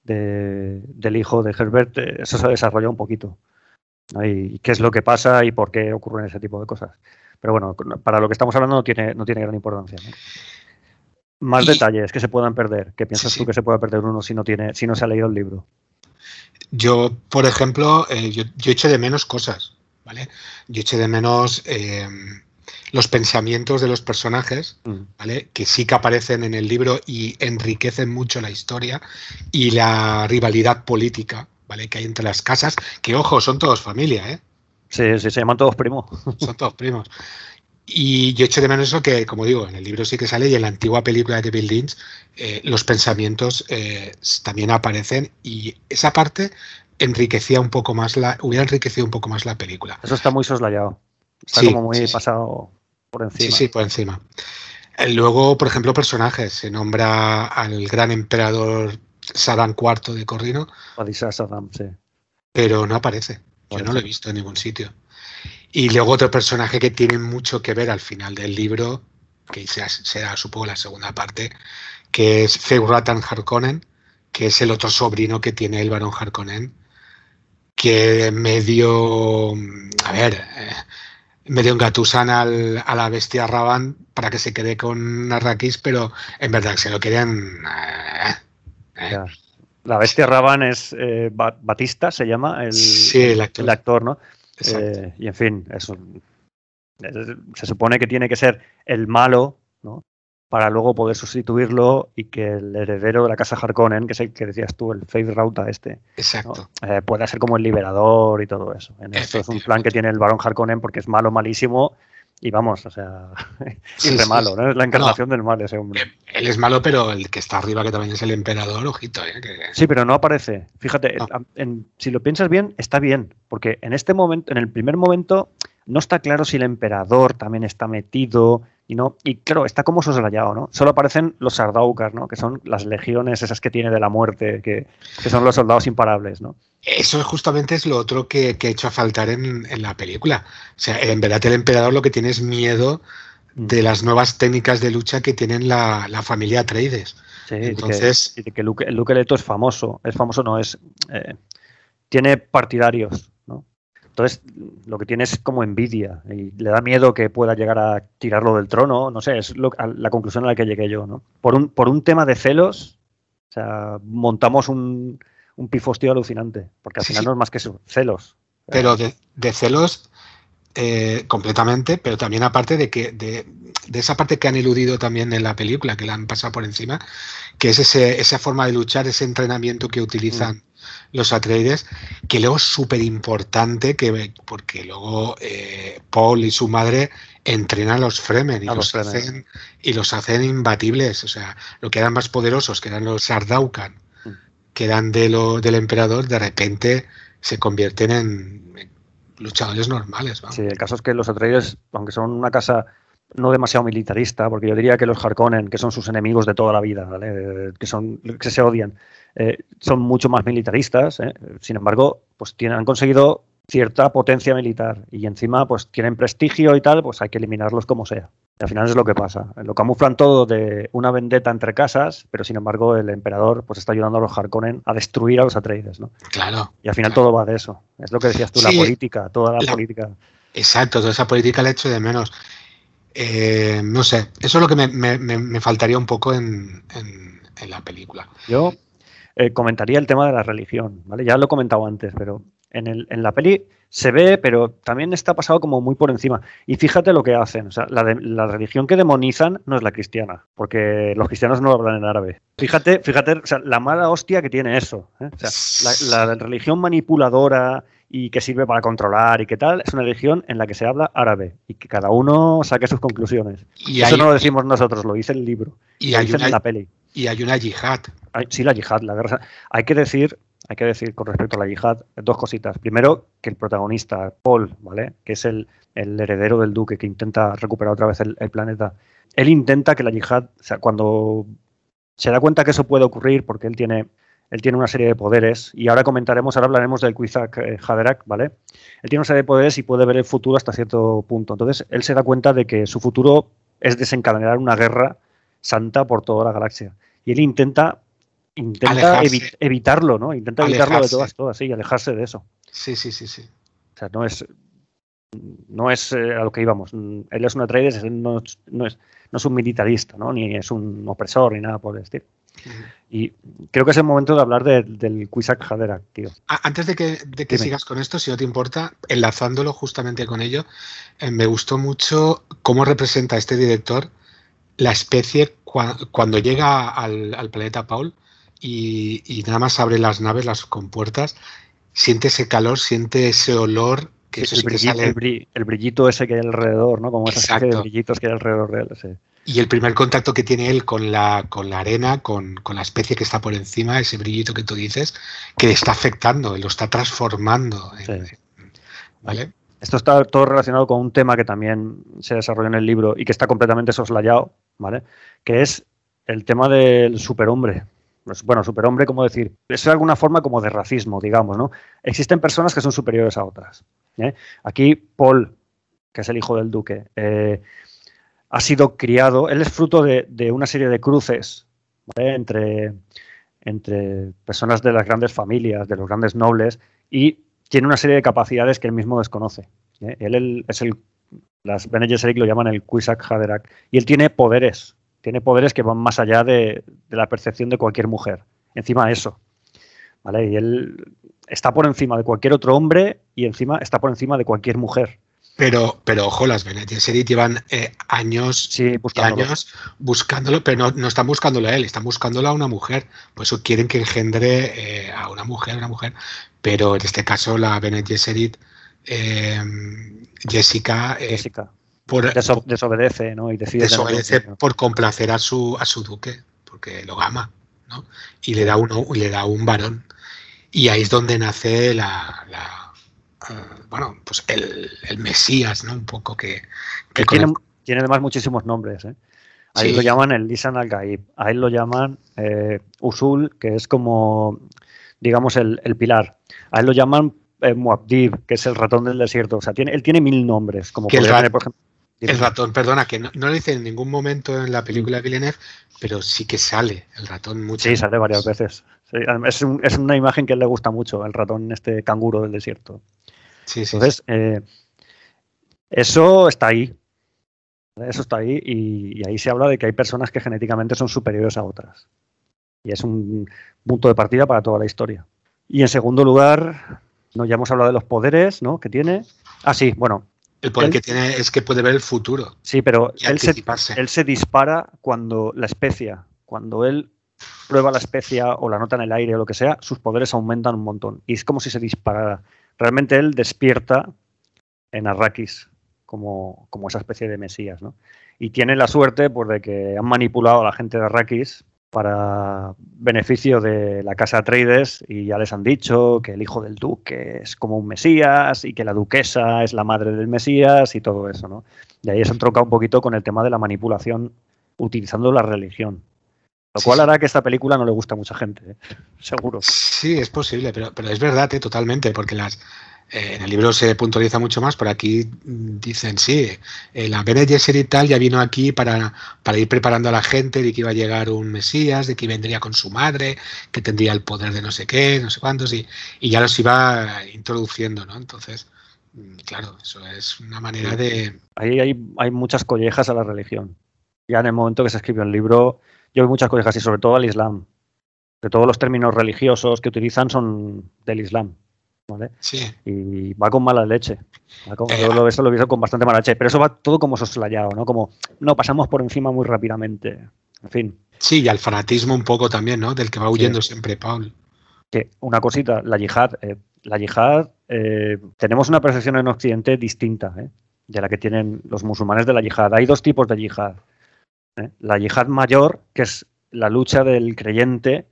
del hijo de Herbert, eh, eso se ha desarrollado un poquito. Y qué es lo que pasa y por qué ocurren ese tipo de cosas. Pero bueno, para lo que estamos hablando no tiene, no tiene gran importancia. Más detalles que se puedan perder. ¿Qué piensas tú que se pueda perder uno si no, tiene, si no se ha leído el libro? Yo, por ejemplo, eh, yo, yo, eché de menos cosas, ¿vale? Yo eché de menos eh, los pensamientos de los personajes, mm. ¿vale? Que sí que aparecen en el libro y enriquecen mucho la historia y la rivalidad política, ¿vale? Que hay entre las casas, que ojo, son todos familia, ¿eh? Sí, sí, se llaman todos primos. Son todos primos. Y yo echo de menos eso que, como digo, en el libro sí que sale y en la antigua película de Bill Lynch eh, los pensamientos eh, también aparecen y esa parte enriquecía un poco más la, hubiera enriquecido un poco más la película. Eso está muy soslayado. Está como muy pasado por encima. Sí, sí, por encima. Eh, luego, por ejemplo, personajes. Se nombra al gran emperador Saddam IV de Corrino. Saddam, sí. Pero no aparece. Yo no lo he visto en ningún sitio. Y luego otro personaje que tiene mucho que ver al final del libro, que será, supongo la segunda parte, que es Feuratan Harkonnen, que es el otro sobrino que tiene el varón Harkonnen, que medio, a ver, eh, medio engatusan al, a la bestia Raban para que se quede con Arrakis, pero en verdad se lo querían... Eh, eh. La bestia Raban es eh, Batista, se llama el, el, actor. ¿no? Eh, y en fin, eso, se supone que tiene que ser el malo, ¿no? Para luego poder sustituirlo y que el heredero de la casa Harkonnen, que es el que decías tú, el Faith Rauta este, Exacto. Eh, pueda ser como el liberador y todo eso. esto es un plan que tiene el barón Harkonnen porque es malo, malísimo y vamos, o sea, es malo, ¿no? Es la encarnación del mal ese hombre. Él es malo, pero el que está arriba, que también es el emperador, ojito, ¿eh? Sí, pero no aparece. Fíjate, si lo piensas bien, está bien, porque en este momento, en el primer momento, no está claro si el emperador también está metido y no y claro está como soslayado no solo aparecen los sardaukar no que son las legiones esas que tiene de la muerte que, son los soldados imparables no eso justamente es lo otro que, que ha hecho a faltar en, la película. O sea en verdad el emperador lo que tiene es miedo mm. de las nuevas técnicas de lucha que tienen la, familia Atreides. Sí, entonces y que, el Luke Leto es famoso. Es famoso no es eh, tiene partidarios entonces, lo que tiene es como envidia y le da miedo que pueda llegar a tirarlo del trono. No sé, es la conclusión a la que llegué yo. ¿no? Por, un, por un tema de celos, o sea, montamos un, un pifostio alucinante, porque al final no es más que eso, celos. Pero de, celos eh, completamente, pero también aparte de que de, esa parte que han eludido también en la película, que la han pasado por encima, que es ese, esa forma de luchar, ese entrenamiento que utilizan mm. Los Atreides, que luego es súper importante, que, porque luego eh, Paul y su madre entrenan a los Fremen y, los, Hacen, y los hacen imbatibles. O sea, lo que eran más poderosos, que eran los Sardaukan, mm. que eran de lo, del emperador, de repente se convierten en, luchadores normales. Sí, el caso es que los Atreides, aunque son una casa no demasiado militarista, porque yo diría que los Harkonnen, que son sus enemigos de toda la vida, que son que se odian, eh, son mucho más militaristas. ¿eh? Sin embargo, pues tienen, han conseguido cierta potencia militar y encima pues tienen prestigio y tal, pues hay que eliminarlos como sea. Y al final es lo que pasa. Lo camuflan todo de una vendetta entre casas, pero sin embargo el emperador pues está ayudando a los Harkonnen a destruir a los Atreides, ¿no? Claro. Y al final todo va de eso. Es lo que decías tú, la política, toda la, política. Exacto, toda esa política la hecho de menos. Eh, no sé, eso es lo que me, faltaría un poco en, la película. Yo eh, comentaría el tema de la religión, ¿vale? Ya lo he comentado antes, pero en, el, en la peli se ve, pero también está pasado como muy por encima. Y fíjate lo que hacen. O sea, la, la, religión que demonizan no es la cristiana, porque los cristianos no hablan en árabe. Fíjate, fíjate, o sea, la mala hostia que tiene eso. ¿eh? O sea, la, religión manipuladora y que sirve para controlar y qué tal, es una religión en la que se habla árabe y que cada uno saque sus conclusiones. Y eso no lo decimos nosotros, lo dice el libro. Y lo hay en la peli. Y hay una yihad. sí, la yihad, la guerra. Hay que decir hay que decir con respecto a la yihad dos cositas. Primero, que el protagonista, Paul, ¿vale? Que es el, heredero del duque que intenta recuperar otra vez el, planeta. Él intenta que la yihad, o sea, cuando se da cuenta que eso puede ocurrir, porque él tiene, él tiene una serie de poderes, y ahora comentaremos, ahora hablaremos del Quizak eh, ¿vale? Él tiene una serie de poderes y puede ver el futuro hasta cierto punto. Entonces, él se da cuenta de que su futuro es desencadenar una guerra santa por toda la galaxia. Y él intenta intenta evitarlo, ¿no? Intenta evitarlo de todas, todas, sí, alejarse de eso. Sí, sí, sí, sí. O sea, no es, no es eh, a lo que íbamos. Él es un Atreides, no, no, es, no es un militarista, ¿no? Ni es un opresor, ni nada por el estilo. Y creo que es el momento de hablar del Quisak Haderach, tío. Antes de que, de que sigas con esto, si no te importa, enlazándolo justamente con ello, eh, me gustó mucho cómo representa este director la especie cuando llega al, al planeta Paul y, nada más abre las naves, las compuertas, siente ese calor, siente ese olor. Que el, brillito, ese que hay alrededor, ¿no? Como esa de brillitos que hay alrededor de él. Y el primer contacto que tiene él con la, con la arena, con, la especie que está por encima, ese brillito que tú dices, que le está afectando, lo está transformando. ¿Vale? Esto está todo relacionado con un tema que también se desarrolla en el libro y que está completamente soslayado, Que es el tema del superhombre. Pues, bueno, superhombre, como decir, es alguna forma como de racismo, digamos, ¿no? Existen personas que son superiores a otras. ¿eh? Aquí Paul, que es el hijo del duque, eh, ha sido criado, él es fruto de, una serie de cruces entre, entre personas de las grandes familias, de los grandes nobles, y tiene una serie de capacidades que él mismo desconoce. ¿eh? Él, es el, las Bene Gesserit lo llaman el Quisak Haderach, y él tiene poderes tiene poderes que van más allá de, la percepción de cualquier mujer. Encima de eso. ¿Vale? Y él está por encima de cualquier otro hombre y encima está por encima de cualquier mujer. Pero, pero ojo, las Bene llevan eh, años, años buscándolo, pero no, están buscándolo a él, están buscándolo a una mujer. Por eso quieren que engendre eh, a una mujer, una mujer. Pero en este caso, la Bene eh, Jessica, Jessica por, desobedece, ¿no? Y decide desobedece por complacer a su, a su duque, porque lo ama, ¿no? Y le da uno, le da un varón. Y ahí es donde nace la, eh, bueno, pues el, Mesías, ¿no? Un poco que, tiene, tiene, además muchísimos nombres, ¿eh? Ahí lo llaman el Lisan al-Gaib, ahí lo llaman eh, Usul, que es como, digamos, el, pilar. Ahí lo llaman eh, Muabdib, que es el ratón del desierto. O sea, tiene, él tiene mil nombres, como por ejemplo, el ratón, perdona, que no, lo dice en ningún momento en la película de Villeneuve, pero sí que sale el ratón muchas Sí, sale varias veces. es, una imagen que a él le gusta mucho, el ratón, este canguro del desierto. Sí, sí. Entonces, eh, eso está ahí. Eso está ahí y, ahí se habla de que hay personas que genéticamente son superiores a otras. Y es un punto de partida para toda la historia. Y en segundo lugar, ¿no? ya hemos hablado de los poderes ¿no? que tiene. Ah, sí, bueno, El poder que tiene es que puede ver el futuro. Sí, pero él se, él se, dispara cuando la especia, cuando él prueba la especia o la nota en el aire o lo que sea, sus poderes aumentan un montón. Y es como si se disparara. Realmente él despierta en Arrakis como, como esa especie de mesías, ¿no? Y tiene la suerte pues, de que han manipulado a la gente de Arrakis para beneficio de la casa Atreides y ya les han dicho que el hijo del duque es como un mesías y que la duquesa es la madre del mesías y todo eso, ¿no? De ahí se han trocado un poquito con el tema de la manipulación utilizando la religión. Lo cual hará que esta película no le guste a mucha gente, ¿eh? seguro. Sí, es posible, pero, pero es verdad, ¿eh? totalmente, porque las, eh, en el libro se puntualiza mucho más, pero aquí dicen, sí, eh, la Bene Gesserit tal ya vino aquí para, para, ir preparando a la gente de que iba a llegar un Mesías, de que vendría con su madre, que tendría el poder de no sé qué, no sé cuántos, y, y ya los iba introduciendo, ¿no? Entonces, mm, claro, eso es una manera de... Ahí hay, hay muchas collejas a la religión. Ya en el momento que se escribió el libro, yo veo muchas collejas y sobre todo al Islam. Que todos los términos religiosos que utilizan son del Islam. Sí. Y va con mala leche. Eh, yo lo, eso lo he visto con bastante mala leche. Pero eso va todo como soslayado, ¿no? Como, no, pasamos por encima muy rápidamente. En fin. Sí, y al fanatismo un poco también, ¿no? Del que va huyendo siempre Paul. Que una cosita, la yihad. Eh, la yihad, eh, tenemos una percepción en Occidente distinta de la que tienen los musulmanes de la yihad. Hay dos tipos de yihad. La yihad mayor, que es la lucha del creyente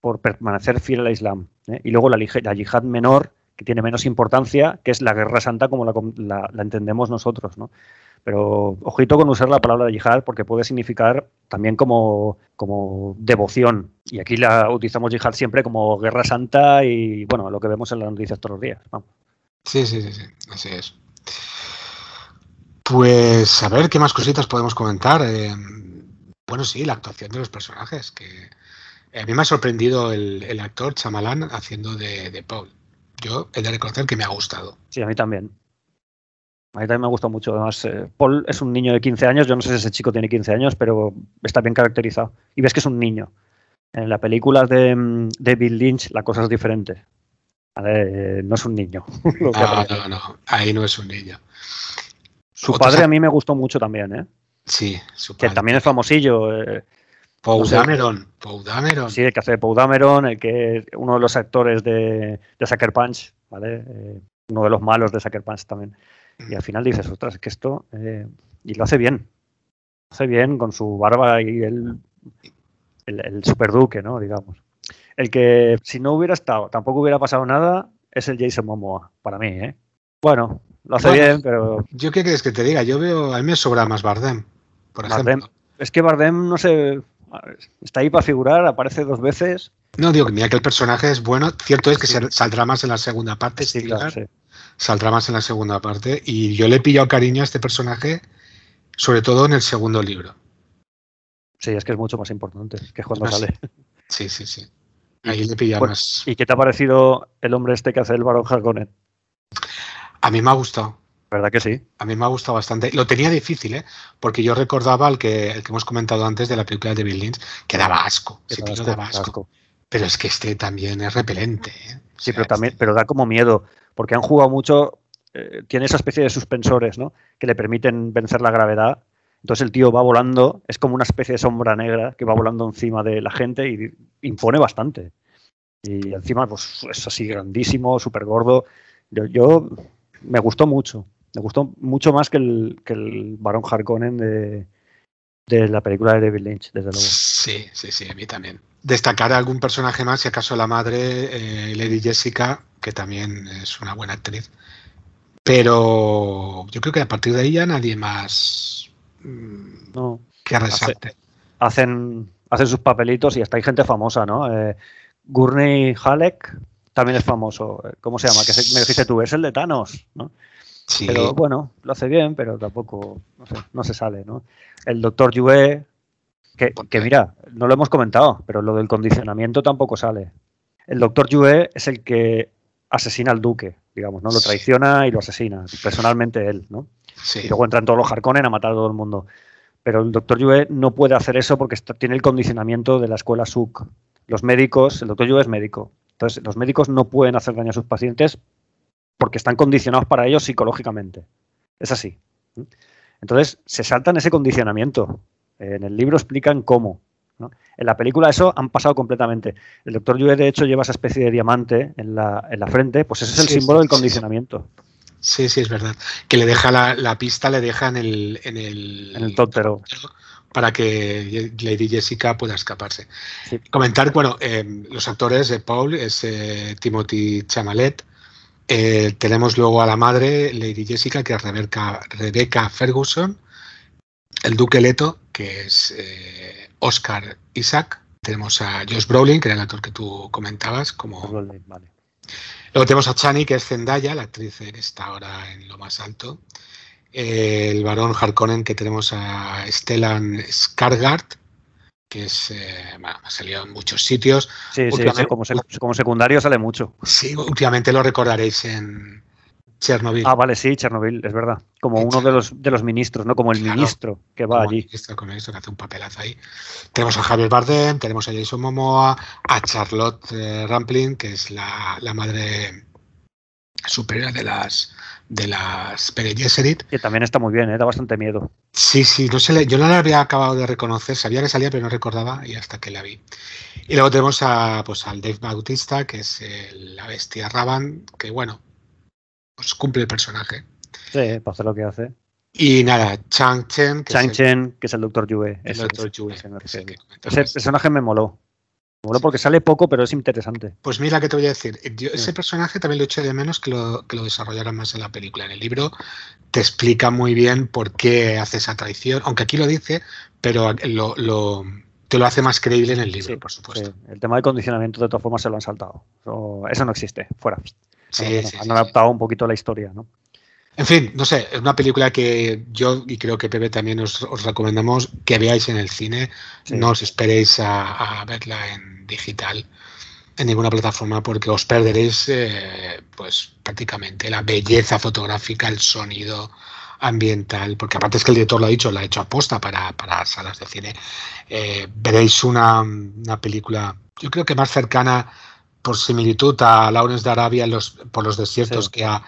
por permanecer fiel al Islam. Y luego la, la, yihad menor, que tiene menos importancia, que es la guerra santa como la, entendemos nosotros, ¿no? Pero ojito con usar la palabra yihad porque puede significar también como, como devoción. Y aquí la utilizamos yihad siempre como guerra santa y, bueno, lo que vemos en las noticias todos los días. Sí, sí, sí, sí, así es. Pues a ver qué más cositas podemos comentar. Eh, bueno, sí, la actuación de los personajes, que a mí me ha sorprendido el, actor Chamalán haciendo de Paul yo he de reconocer que me ha gustado. Sí, a mí también. A mí también me ha gustado mucho. Además, eh, Paul es un niño de 15 años. Yo no sé si ese chico tiene 15 años, pero está bien caracterizado. Y ves que es un niño. En la película de, Bill Lynch la cosa es diferente. Eh, no es un niño. no, no, no. Ahí no es un niño. Su padre a mí me gustó mucho también, ¿eh? Sí, su padre. Que también es famosillo. Eh, Paul Dameron. Paul Dameron. Sí, el que hace de Paul Dameron, el que es uno de los actores de, de Sucker Punch, ¿vale? Eh, uno de los malos de Sucker Punch también. Y al final dices, ostras, es que esto. Eh, y lo hace bien. Lo hace bien con su barba y el, el, el superduque, ¿no? Digamos. El que, si no hubiera estado, tampoco hubiera pasado nada, es el Jason Momoa, para mí, ¿eh? Bueno, lo hace bien, pero. ¿Yo qué quieres que te diga? Yo veo, a mí me sobra más Bardem, por ejemplo. Es que Bardem, no sé, Está ahí para figurar, aparece dos veces. No, digo que mira que el personaje es bueno. Cierto es que saldrá más en la segunda parte. Sí, claro, Saldrá más en la segunda parte. Y yo le he pillado cariño a este personaje, sobre todo en el segundo libro. Sí, es que es mucho más importante que cuando sale. Sí, sí, sí. Ahí le pilla más. ¿Y qué te ha parecido el hombre este que hace el Barón Harkonnen? A mí me ha gustado. ¿Verdad que sí? A mí me ha gustado bastante. Lo tenía difícil, ¿eh? Porque yo recordaba el que, el que hemos comentado antes de la película de Bill Lynch, que daba asco. Sí, daba asco. Pero es que este también es repelente. ¿eh? sí, pero también, este pero da como miedo, porque han jugado mucho, eh, tiene esa especie de suspensores, ¿no? Que le permiten vencer la gravedad. Entonces el tío va volando, es como una especie de sombra negra que va volando encima de la gente y impone bastante. Y encima, pues es así grandísimo, súper gordo. yo me gustó mucho. Me gustó mucho más que el, que el Barón Harkonnen de, de la película de David Lynch, desde luego. Sí, sí, sí, a mí también. Destacar a algún personaje más, si acaso la madre, eh, Lady Jessica, que también es una buena actriz. Pero yo creo que a partir de ahí ya nadie más mm, no, que resalte. hacen, hacen sus papelitos y hasta hay gente famosa, ¿no? Eh, Gurney Halleck también es famoso. ¿Cómo se llama? Que me dijiste tú, es el de Thanos, ¿no? Pero bueno, lo hace bien, pero tampoco, no sé, no se sale, ¿no? El doctor Yue, que, que, mira, no lo hemos comentado, pero lo del condicionamiento tampoco sale. El doctor Yue es el que asesina al duque, digamos, ¿no? Lo traiciona y lo asesina, personalmente él, ¿no? Y luego entran todos los Harkonnen a matar a todo el mundo. Pero el doctor Yue no puede hacer eso porque tiene el condicionamiento de la escuela SUC. Los médicos, el doctor Yue es médico. Entonces, los médicos no pueden hacer daño a sus pacientes porque están condicionados para ellos psicológicamente. Es así. Entonces, se saltan ese condicionamiento. En el libro explican cómo. En la película eso han pasado completamente. El doctor Yue, de hecho, lleva esa especie de diamante en la, en la frente, pues ese es el símbolo del condicionamiento. Sí, sí, es verdad. Que le deja la, pista, le deja en el... En el, en el tótero para que Lady Jessica pueda escaparse. Comentar, bueno, eh, los actores de Paul es eh, Timothy Chamalet. Eh, tenemos luego a la madre, Lady Jessica, que es Rebecca, Ferguson. El duque Leto, que es Oscar Isaac. Tenemos a Josh Brolin, que era el actor que tú comentabas, como. Luego tenemos a Chani, que es Zendaya, la actriz que está ahora en lo más alto el varón Harkonnen que tenemos a Stellan Skargard, que es, eh, ha salido en muchos sitios. Sí, sí, como, como, secundario sale mucho. Sí, últimamente lo recordaréis en Chernobyl. Ah, vale, sí, Chernobyl, es verdad. Como uno de los, de los ministros, ¿no? Como el ministro que va allí. El ministro, el ministro que hace un papelazo ahí. Tenemos a Javier Bardem, tenemos a Jason Momoa, a Charlotte eh, Rampling, que es la, la madre superior de las de las Bene Que también está muy bien, ¿eh? da bastante miedo. Sí, sí, no sé, yo no la había acabado de reconocer, sabía que salía, pero no recordaba y hasta que la vi. Y luego tenemos a, pues, al Dave Bautista, que es la bestia Raban, que bueno, pues cumple el personaje. Sí, para hacer lo que hace. Y nada, Chang Chen. Que Chang Chen, que es el Doctor Yue. El Doctor Yue. Ese personaje me moló porque sale poco, pero es interesante. Pues mira, ¿qué te voy a decir? ese personaje también lo eché de menos que lo, que lo desarrollaran más en la película. En el libro te explica muy bien por qué hace esa traición, aunque aquí lo dice, pero lo, te lo hace más creíble en el libro, por supuesto. El tema del condicionamiento, de todas formas, se lo han saltado. Eso, no existe, fuera. Sí, han adaptado un poquito la historia, ¿no? En fin, no sé, es una película que yo y creo que Pepe también os, recomendamos que veáis en el cine. No os esperéis a, verla en digital en ninguna plataforma porque os perderéis eh, pues prácticamente la belleza fotográfica, el sonido ambiental, porque aparte es que el director lo ha dicho, lo ha hecho aposta para, para salas de cine. Eh, veréis una, película, yo creo que más cercana por similitud a Lawrence de Arabia los, por los desiertos que a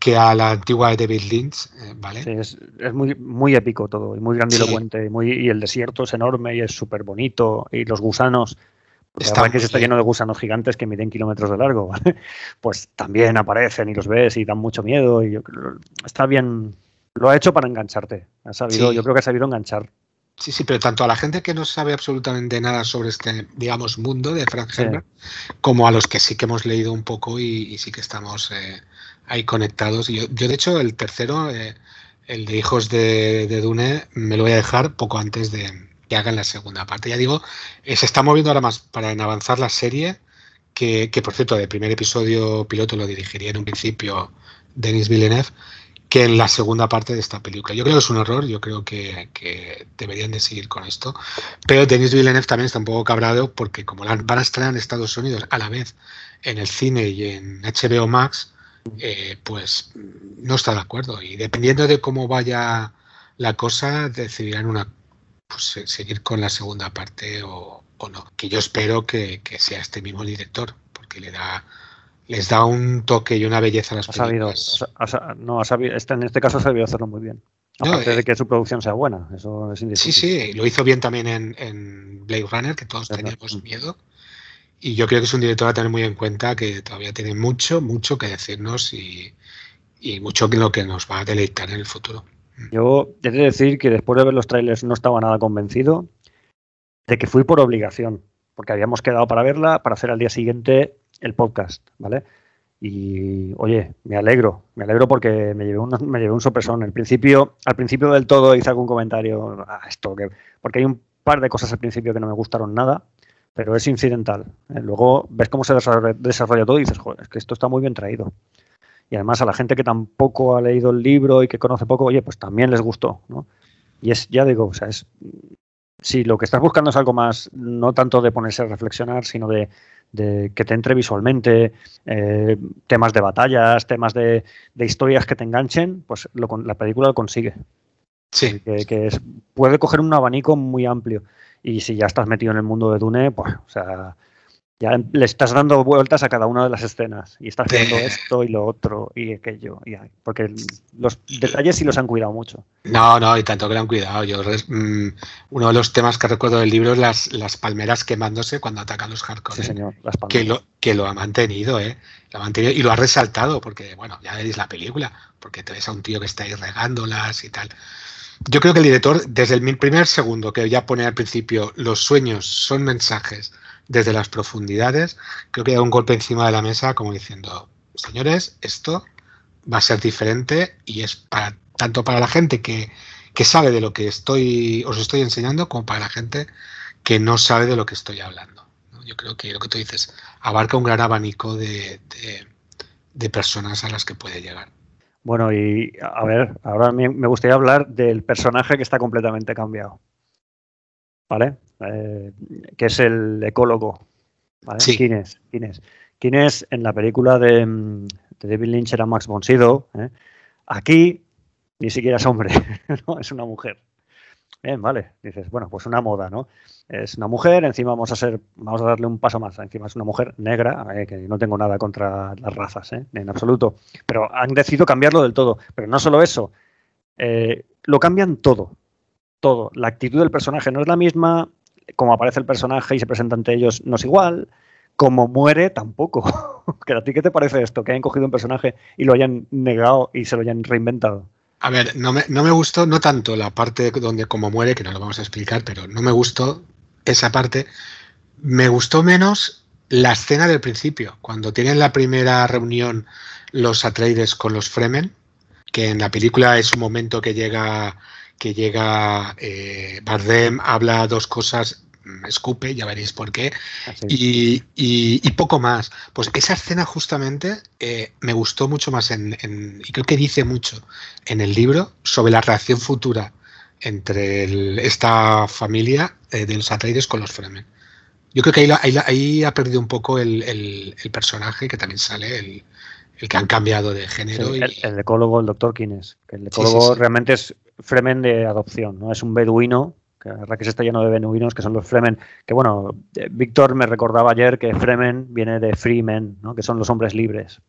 que a la antigua de David Lynch, eh, ¿vale? Sí, es, muy, muy épico todo, y muy grandilocuente, y, muy, y el desierto es enorme y es súper bonito, y los gusanos, está que se está lleno de gusanos gigantes que miden kilómetros de largo, ¿vale? Pues también aparecen y los ves y dan mucho miedo, y está bien, lo ha hecho para engancharte, ha sabido, yo creo que ha sabido enganchar. Sí, sí, pero tanto a la gente que no sabe absolutamente nada sobre este, digamos, mundo de Frank Herbert, como a los que sí que hemos leído un poco y, sí que estamos eh, ahí conectados. Yo, yo de hecho, el tercero, eh, el de Hijos de, Dune, me lo voy a dejar poco antes de que hagan la segunda parte. Ya digo, eh, se está moviendo ahora más para en avanzar la serie, que, por cierto, el primer episodio piloto lo dirigiría en un principio Denis Villeneuve, que en la segunda parte de esta película. Yo creo que es un error, yo creo que, que deberían de seguir con esto. Pero Denis Villeneuve también está un poco cabrado porque como van a estrenar en Estados Unidos a la vez en el cine y en HBO Max, eh, pues no está de acuerdo. Y dependiendo de cómo vaya la cosa, decidirán una pues, seguir con la segunda parte o, no. Que yo espero que, sea este mismo director, porque le da les da un toque y una belleza a las películas. no, ha sabido, este, en este caso ha sabido hacerlo muy bien. Aparte de eh, que su producción sea buena, eso es Sí, sí, lo hizo bien también en, en Blade Runner, que todos teníamos miedo. Y yo creo que es un director a tener muy en cuenta que todavía tiene mucho, mucho que decirnos y, mucho que lo que nos va a deleitar en el futuro. Yo he de decir que después de ver los trailers no estaba nada convencido de que fui por obligación, porque habíamos quedado para verla, para hacer al día siguiente el podcast, ¿vale? Y oye, me alegro, me alegro porque me llevé un, me llevé un sorpresón. Al principio, al principio del todo hice algún comentario, ah, esto que, porque hay un par de cosas al principio que no me gustaron nada, pero es incidental. ¿eh? Luego ves cómo se desarrolla, todo y dices, joder, es que esto está muy bien traído. Y además a la gente que tampoco ha leído el libro y que conoce poco, oye, pues también les gustó, ¿no? Y es, ya digo, o sea, es, si lo que estás buscando es algo más, no tanto de ponerse a reflexionar, sino de, que te entre visualmente, eh, temas de batallas, temas de, historias que te enganchen, pues lo, la película lo consigue. Sí. Que, puede coger un abanico muy amplio. Y si ya estás metido en el mundo de Dune, pues, o sea, Ya le estás dando vueltas a cada una de las escenas y está haciendo esto y lo otro y aquello. Y, porque los detalles sí los han cuidado mucho. No, no, y tanto que lo han cuidado. Yo, mm, uno de los temas que recuerdo del libro es las, las palmeras quemándose cuando atacan los hardcore. Sí, señor, las que lo, que lo ha mantenido, ¿eh? Lo ha mantenido y lo ha resaltado porque, bueno, ya veréis la película, porque te ves a un tío que está ahí regándolas y tal. Yo creo que el director, desde el primer segundo que ya pone al principio, los sueños son mensajes desde las profundidades, creo que da un golpe encima de la mesa como diciendo, señores, esto va a ser diferente y es para tanto para la gente que, sabe de lo que estoy os estoy enseñando como para la gente que no sabe de lo que estoy hablando. Yo creo que lo que tú dices abarca un gran abanico de, de personas a las que puede llegar. Bueno, y a ver, ahora me gustaría hablar del personaje que está completamente cambiado. ¿vale? Eh, que es el ecólogo. ¿vale? ¿Quién es? ¿Quién es? ¿Quién es en la película de, David Lynch era Max von Sydow? ¿eh? Aquí ni siquiera es hombre, ¿no? es una mujer. Bien, vale. Dices, bueno, pues una moda, ¿no? Es una mujer, encima vamos a ser, vamos a darle un paso más. Encima es una mujer negra, eh, que no tengo nada contra las razas, en absoluto. Pero han decidido cambiarlo del todo. Pero no solo eso, lo cambian todo todo. La actitud del personaje no es la misma, como aparece el personaje y se presenta ante ellos no es igual, como muere tampoco. ¿A ti qué te parece esto? Que hayan cogido un personaje y lo hayan negado y se lo hayan reinventado. A ver, no me, no me gustó, no tanto la parte donde como muere, que no lo vamos a explicar, pero no me gustó esa parte. Me gustó menos la escena del principio, cuando tienen la primera reunión los Atreides con los Fremen, que en la película es un momento que llega que llega eh, Bardem, habla dos cosas, mm, escupe, ya veréis por qué, ah, y, poco más. Pues esa escena justamente eh, me gustó mucho más en, y creo que dice mucho en el libro sobre la reacción futura entre esta familia eh, de los Atreides con los Fremen. Yo creo que ahí, ha perdido un poco el, personaje que también sale, el, que han cambiado de género. el, ecólogo, el doctor, ¿quién es? El ecólogo realmente es Fremen de adopción, ¿no? Es un beduino, que la verdad que se está lleno de beduinos, que son los Fremen, que bueno, eh, Víctor me recordaba ayer que Fremen viene de Freemen, ¿no? Que son los hombres libres,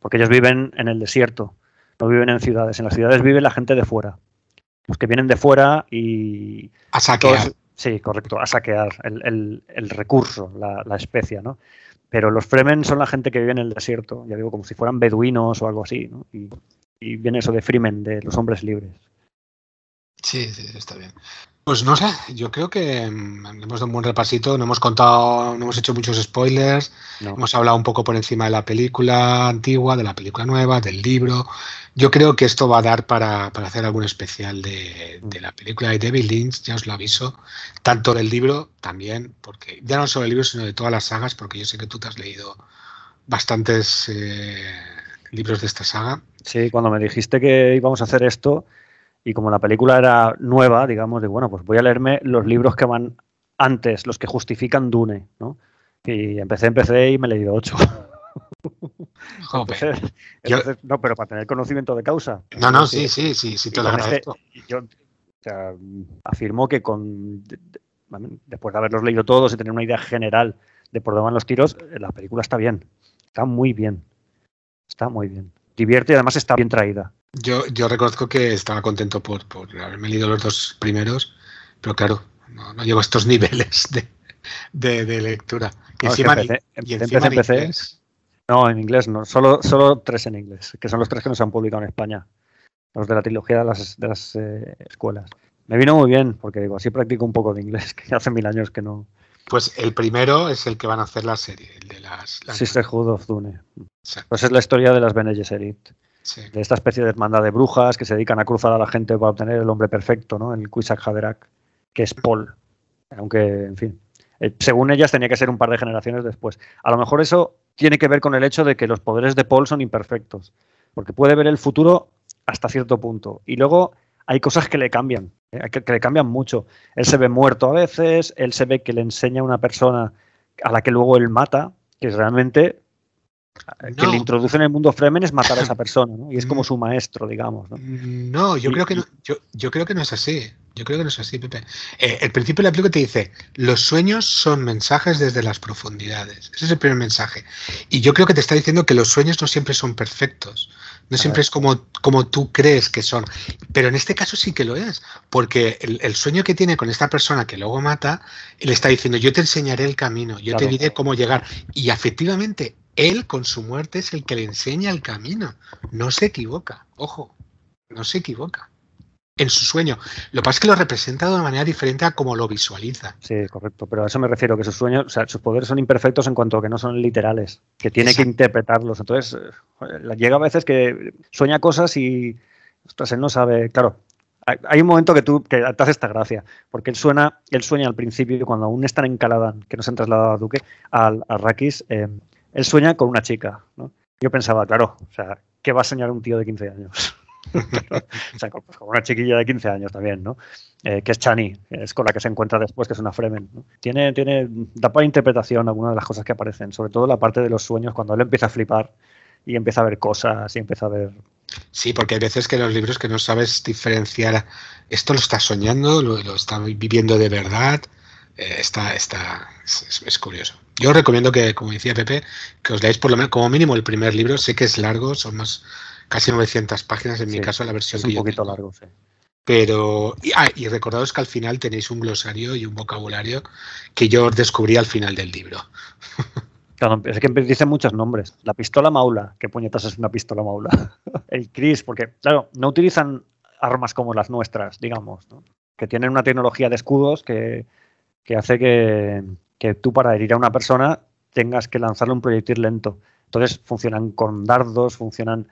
porque ellos viven en el desierto, no viven en ciudades, en las ciudades vive la gente de fuera, los que vienen de fuera y... A saquear. sí, correcto, a saquear el, recurso, la, la especia, ¿no? Pero los Fremen son la gente que vive en el desierto, ya digo, como si fueran beduinos o algo así, ¿no? Y, y viene eso de Freemen, de los hombres libres. Sí, sí, está bien. Pues no sé, yo creo que mm, hemos dado un buen repasito, no hemos contado, no hemos hecho muchos spoilers, hemos hablado un poco por encima de la película antigua, de la película nueva, del libro. Yo creo que esto va a dar para, hacer algún especial de, la película de David Lynch, ya os lo aviso, tanto del libro también, porque ya no solo del libro, sino de todas las sagas, porque yo sé que tú te has leído bastantes eh, libros de esta saga. Sí, cuando me dijiste que íbamos a hacer esto, y como la película era nueva, digamos, de bueno, pues voy a leerme los libros que van antes, los que justifican Dune, ¿no? Y empecé, empecé y me he leído ocho. no, pero para tener conocimiento de causa. No, no, sí, sí, sí, sí, te lo este agradezco. yo afirmo que con después de haberlos leído todos y tener una idea general de por dónde van los tiros, la película está bien. Está muy bien. Está muy bien. Divierte y además está bien traída. Yo, yo reconozco que estaba contento por, por haberme leído los dos primeros, pero claro, no, no llego a estos niveles de, de, lectura. Y encima, empecé, empecé, No, en inglés no, solo, solo tres en inglés, que son los tres que nos han publicado en España, los de la trilogía de las, de las eh, escuelas. Me vino muy bien, porque digo, así practico un poco de inglés, que hace mil años que no. Pues el primero es el que van a hacer la serie, el de las... Sisterhood of Dune. Pues es la historia de las Bene Gesserit de esta especie de hermandad de brujas que se dedican a cruzar a la gente para obtener el hombre perfecto, ¿no? El Quisak Haderach, que es Paul. Aunque, en fin, eh, según ellas tenía que ser un par de generaciones después. A lo mejor eso tiene que ver con el hecho de que los poderes de Paul son imperfectos, porque puede ver el futuro hasta cierto punto. Y luego hay cosas que le cambian, ¿eh? que, le cambian mucho. Él se ve muerto a veces, él se ve que le enseña a una persona a la que luego él mata, que es realmente que le introduce en el mundo Fremen es matar a esa persona, ¿no? Y es como su maestro, digamos, ¿no? No, yo creo que no, yo, creo que no es así. Yo creo que no es así, Pepe. Eh, el principio de la película te dice, los sueños son mensajes desde las profundidades. Ese es el primer mensaje. Y yo creo que te está diciendo que los sueños no siempre son perfectos. No siempre es como, como tú crees que son. Pero en este caso sí que lo es. Porque el, sueño que tiene con esta persona que luego mata, le está diciendo, yo te enseñaré el camino, yo te diré cómo llegar. Y efectivamente, él con su muerte es el que le enseña el camino. No se equivoca. Ojo, no se equivoca en su sueño. Lo que pasa es que lo representa de una manera diferente a como lo visualiza. Sí, correcto. Pero a eso me refiero, que sus sueños, o sea, sus poderes son imperfectos en cuanto a que no son literales, que tiene que interpretarlos. Entonces, eh, llega a veces que sueña cosas y, ostras, él no sabe. Claro, hay un momento que tú que te hace esta gracia, porque él suena, él sueña al principio, cuando aún están en Caladan, que no se han trasladado a Duque, al, a Rakis, eh, él sueña con una chica. ¿no? Yo pensaba, claro, o sea, ¿qué va a soñar un tío de 15 años? o sea, pues como una chiquilla de 15 años también, ¿no? Eh, que es Chani, es con la que se encuentra después, que es una Fremen. Tiene, tiene, da para interpretación algunas de las cosas que aparecen, sobre todo la parte de los sueños, cuando él empieza a flipar y empieza a ver cosas y empieza a ver... Sí, porque hay veces que los libros que no sabes diferenciar, esto lo está soñando, lo, lo está viviendo de verdad, eh, está, está es, curioso. Yo os recomiendo que, como decía Pepe, que os leáis por lo menos como mínimo el primer libro. Sé que es largo, son más casi 900 páginas, en mi caso la versión es un poquito largo, sí. Pero, y, ah, y recordaos que al final tenéis un glosario y un vocabulario que yo descubrí al final del libro. Claro, es que dicen muchos nombres. La pistola maula, ¿qué puñetas es una pistola maula? El Chris, porque, claro, no utilizan armas como las nuestras, digamos, que tienen una tecnología de escudos que, hace que, que, tú para herir a una persona tengas que lanzarle un proyectil lento. Entonces funcionan con dardos, funcionan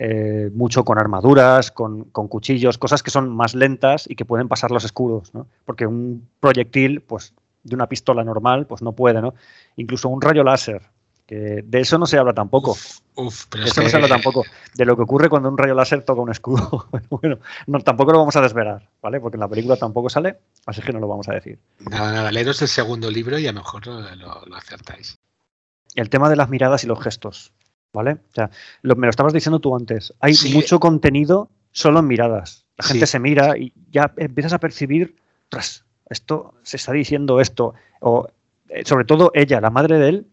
eh, mucho con armaduras, con, cuchillos, cosas que son más lentas y que pueden pasar los escudos, ¿no? Porque un proyectil, pues, de una pistola normal, pues no puede, ¿no? Incluso un rayo láser, que de eso no se habla tampoco. de eso no se habla tampoco. De lo que ocurre cuando un rayo láser toca un escudo. bueno, no, tampoco lo vamos a desvelar, ¿vale? Porque en la película tampoco sale, así que no lo vamos a decir. Nada, nada, leeros el segundo libro y a lo mejor lo, lo acertáis. El tema de las miradas y los gestos. ¿vale? O sea, me lo estabas diciendo tú antes. Hay mucho contenido solo en miradas. La gente se mira y ya empiezas a percibir, tras, esto se está diciendo esto. O eh, sobre todo ella, la madre de él,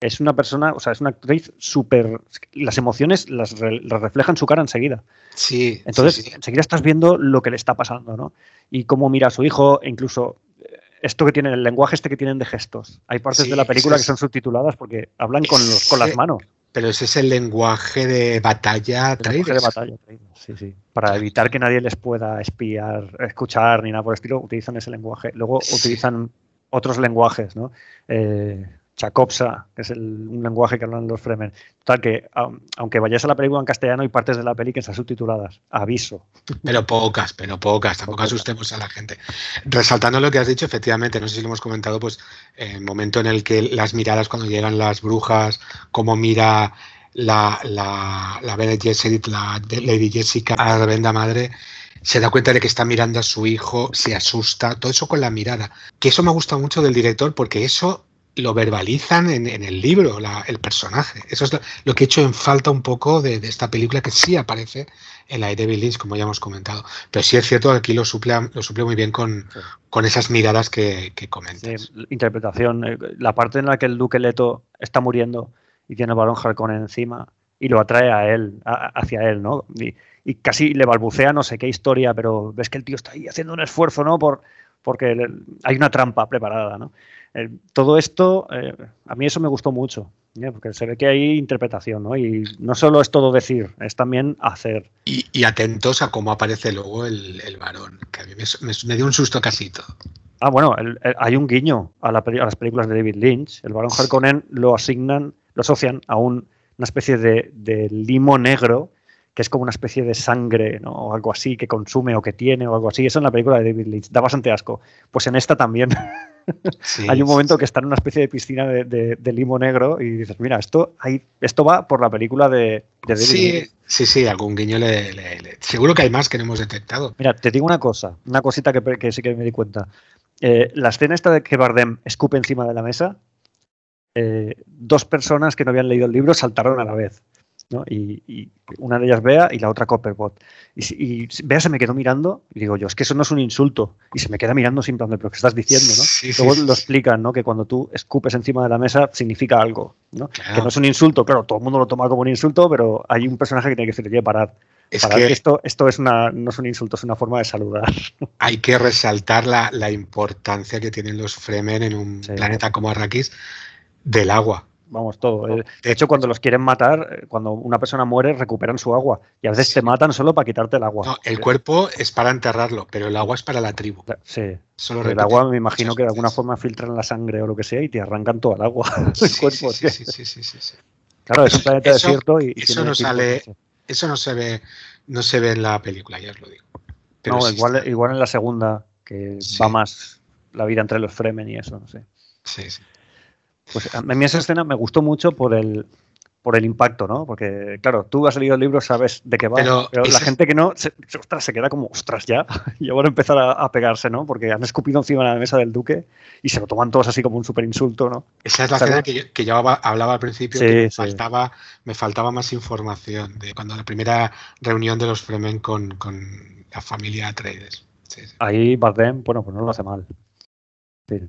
es una persona, o sea, es una actriz súper. Las emociones las, reflejan su cara enseguida. Sí. Entonces, enseguida estás viendo lo que le está pasando, ¿no? Y cómo mira a su hijo, e incluso eh, esto que tienen, el lenguaje este que tienen de gestos. Hay partes de la película que son subtituladas porque hablan con, los, con las manos. Pero ese es el lenguaje de batalla lenguaje de batalla sí, sí. Para evitar que nadie les pueda espiar, escuchar ni nada por el estilo, utilizan ese lenguaje. Luego utilizan otros lenguajes, ¿no? Eh, Chacopsa, que es un lenguaje que hablan los Fremen. Tal que, aunque vayas a la película en castellano, hay partes de la peli que están subtituladas. Aviso. Pero pocas, pero pocas. Tampoco asustemos a la gente. Resaltando lo que has dicho, efectivamente, no sé si lo hemos comentado, pues el momento en el que las miradas cuando llegan las brujas, cómo mira la, la, la la Lady Jessica a la venda madre, se da cuenta de que está mirando a su hijo, se asusta, todo eso con la mirada. Que eso me gusta mucho del director porque eso lo verbalizan en, el libro, el personaje. Eso es lo, que he hecho en falta un poco de, esta película que sí aparece en la de David Lynch, como ya hemos comentado. Pero sí es cierto que aquí lo suple, lo suple muy bien con, con esas miradas que, que comentas. interpretación. Eh, la parte en la que el Duque Leto está muriendo y tiene el balón Harkonnen encima y lo atrae a él, hacia él, ¿no? Y, y, casi le balbucea no sé qué historia, pero ves que el tío está ahí haciendo un esfuerzo, ¿no? Por, porque hay una trampa preparada, ¿no? Eh, todo esto, eh, a mí eso me gustó mucho, ¿eh? porque se ve que hay interpretación, ¿no? Y no solo es todo decir, es también hacer. Y, atentos a cómo aparece luego el, varón, que a mí me, dio un susto casi todo. Ah, bueno, hay un guiño a, las películas de David Lynch. El varón Harkonnen lo asignan, lo asocian a una especie de, de limo negro que es como una especie de sangre ¿no? o algo así que consume o que tiene o algo así. Eso en la película de David Lynch da bastante asco. Pues en esta también hay un momento que está en una especie de piscina de, limo negro y dices, mira, esto, hay, esto va por la película de, David sí, Lynch. Sí, sí, algún guiño le, Seguro que hay más que no hemos detectado. Mira, te digo una cosa, una cosita que, sí que me di cuenta. Eh, la escena esta de que Bardem escupe encima de la mesa, eh, dos personas que no habían leído el libro saltaron a la vez. ¿No? Y, una de ellas Bea y la otra Copperbot. Y, y, Bea se me quedó mirando y digo yo, es que eso no es un insulto. Y se me queda mirando sin plan de, pero ¿qué estás diciendo? ¿no? Luego lo explican, ¿no? Que cuando tú escupes encima de la mesa significa algo, ¿no? Que no es un insulto, claro, todo el mundo lo toma como un insulto, pero hay un personaje que tiene que decir, oye, parad. Es que esto, esto es una, no es un insulto, es una forma de saludar. Hay que resaltar la, la importancia que tienen los Fremen en un planeta como Arrakis del agua vamos, todo. Eh, de hecho, cuando los quieren matar, eh, cuando una persona muere, recuperan su agua. Y a veces te matan solo para quitarte el agua. No, el cuerpo es para enterrarlo, pero el agua es para la tribu. Sí. Solo el agua me imagino que de alguna forma filtran la sangre o lo que sea y te arrancan todo el agua del cuerpo. Sí, sí, sí, sí, Claro, es un planeta desierto y, eso no sale, eso no se ve, no se ve en la película, ya os lo digo. no, igual, igual en la segunda, que va más la vida entre los Fremen y eso, no sé. Sí, sí. Pues a mí esa escena me gustó mucho por el, por el impacto, ¿no? Porque, claro, tú has leído el libro, sabes de qué va, pero, la gente que no, se, ostras, se queda como, ostras, ya, y ahora empezar a, pegarse, ¿no? Porque han escupido encima de la mesa del duque y se lo toman todos así como un súper insulto, ¿no? Esa es la escena que yo, que hablaba al principio, que me, faltaba, me faltaba más información de cuando la primera reunión de los Fremen con, con la familia Atreides. Ahí Bardem, bueno, pues no lo hace mal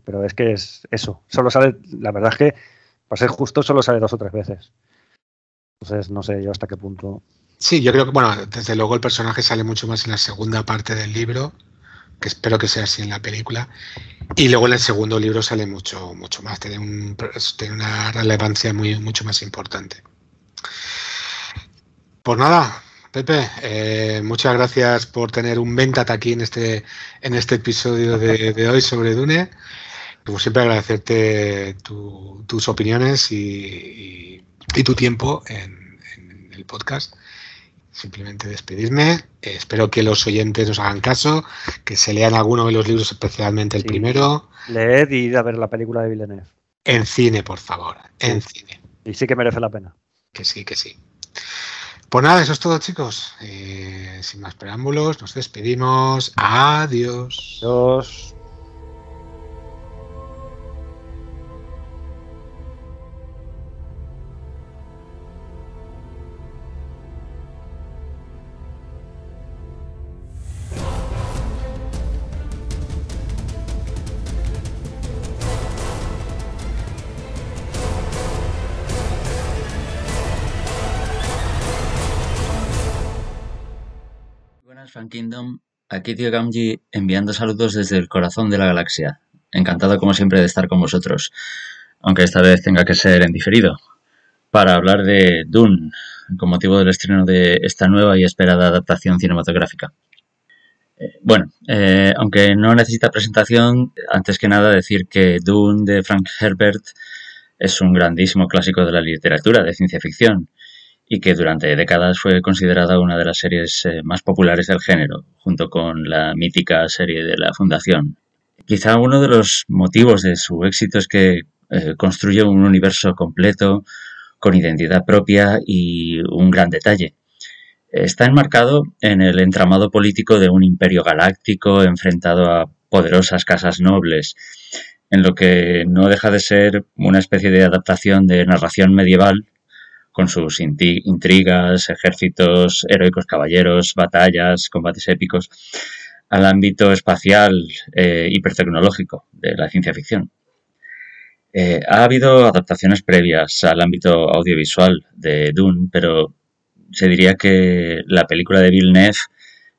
pero es que es eso. Solo sale, la verdad es que, para ser justo, solo sale dos o tres veces. Entonces, no sé yo hasta qué punto. Sí, yo creo que, bueno, desde luego el personaje sale mucho más en la segunda parte del libro, que espero que sea así en la película. Y luego en el segundo libro sale mucho, mucho más, tiene, un, tiene una relevancia muy, mucho más importante. Pues nada, Pepe, eh, muchas gracias por tener un Ventat aquí en este, en este episodio de, hoy sobre Dune. Como siempre, agradecerte tus opiniones y, tu tiempo en, el podcast. Simplemente despedirme. espero que los oyentes nos hagan caso, que se lean alguno de los libros, especialmente el primero. Leed y ir a ver la película de Villeneuve. En cine, por favor. En cine. Y sí que merece la pena. Que sí, que sí. Pues nada, eso es todo, chicos. Eh, sin más preámbulos, nos despedimos. Adiós. Adiós. Kingdom, aquí tío Gamji enviando saludos desde el corazón de la galaxia. Encantado como siempre de estar con vosotros, aunque esta vez tenga que ser en diferido, para hablar de Dune, con motivo del estreno de esta nueva y esperada adaptación cinematográfica. Eh, bueno, eh, aunque no necesita presentación, antes que nada decir que Dune de Frank Herbert es un grandísimo clásico de la literatura de ciencia ficción y que durante décadas fue considerada una de las series eh, más populares del género, junto con la mítica serie de la Fundación. Quizá uno de los motivos de su éxito es que eh, construye un universo completo, con identidad propia y un gran detalle. Está enmarcado en el entramado político de un imperio galáctico enfrentado a poderosas casas nobles, en lo que no deja de ser una especie de adaptación de narración medieval con sus intrigas, ejércitos, heroicos caballeros, batallas, combates épicos, al ámbito espacial eh, hipertecnológico de la ciencia ficción. Eh, ha habido adaptaciones previas al ámbito audiovisual de Dune, pero se diría que la película de Villeneuve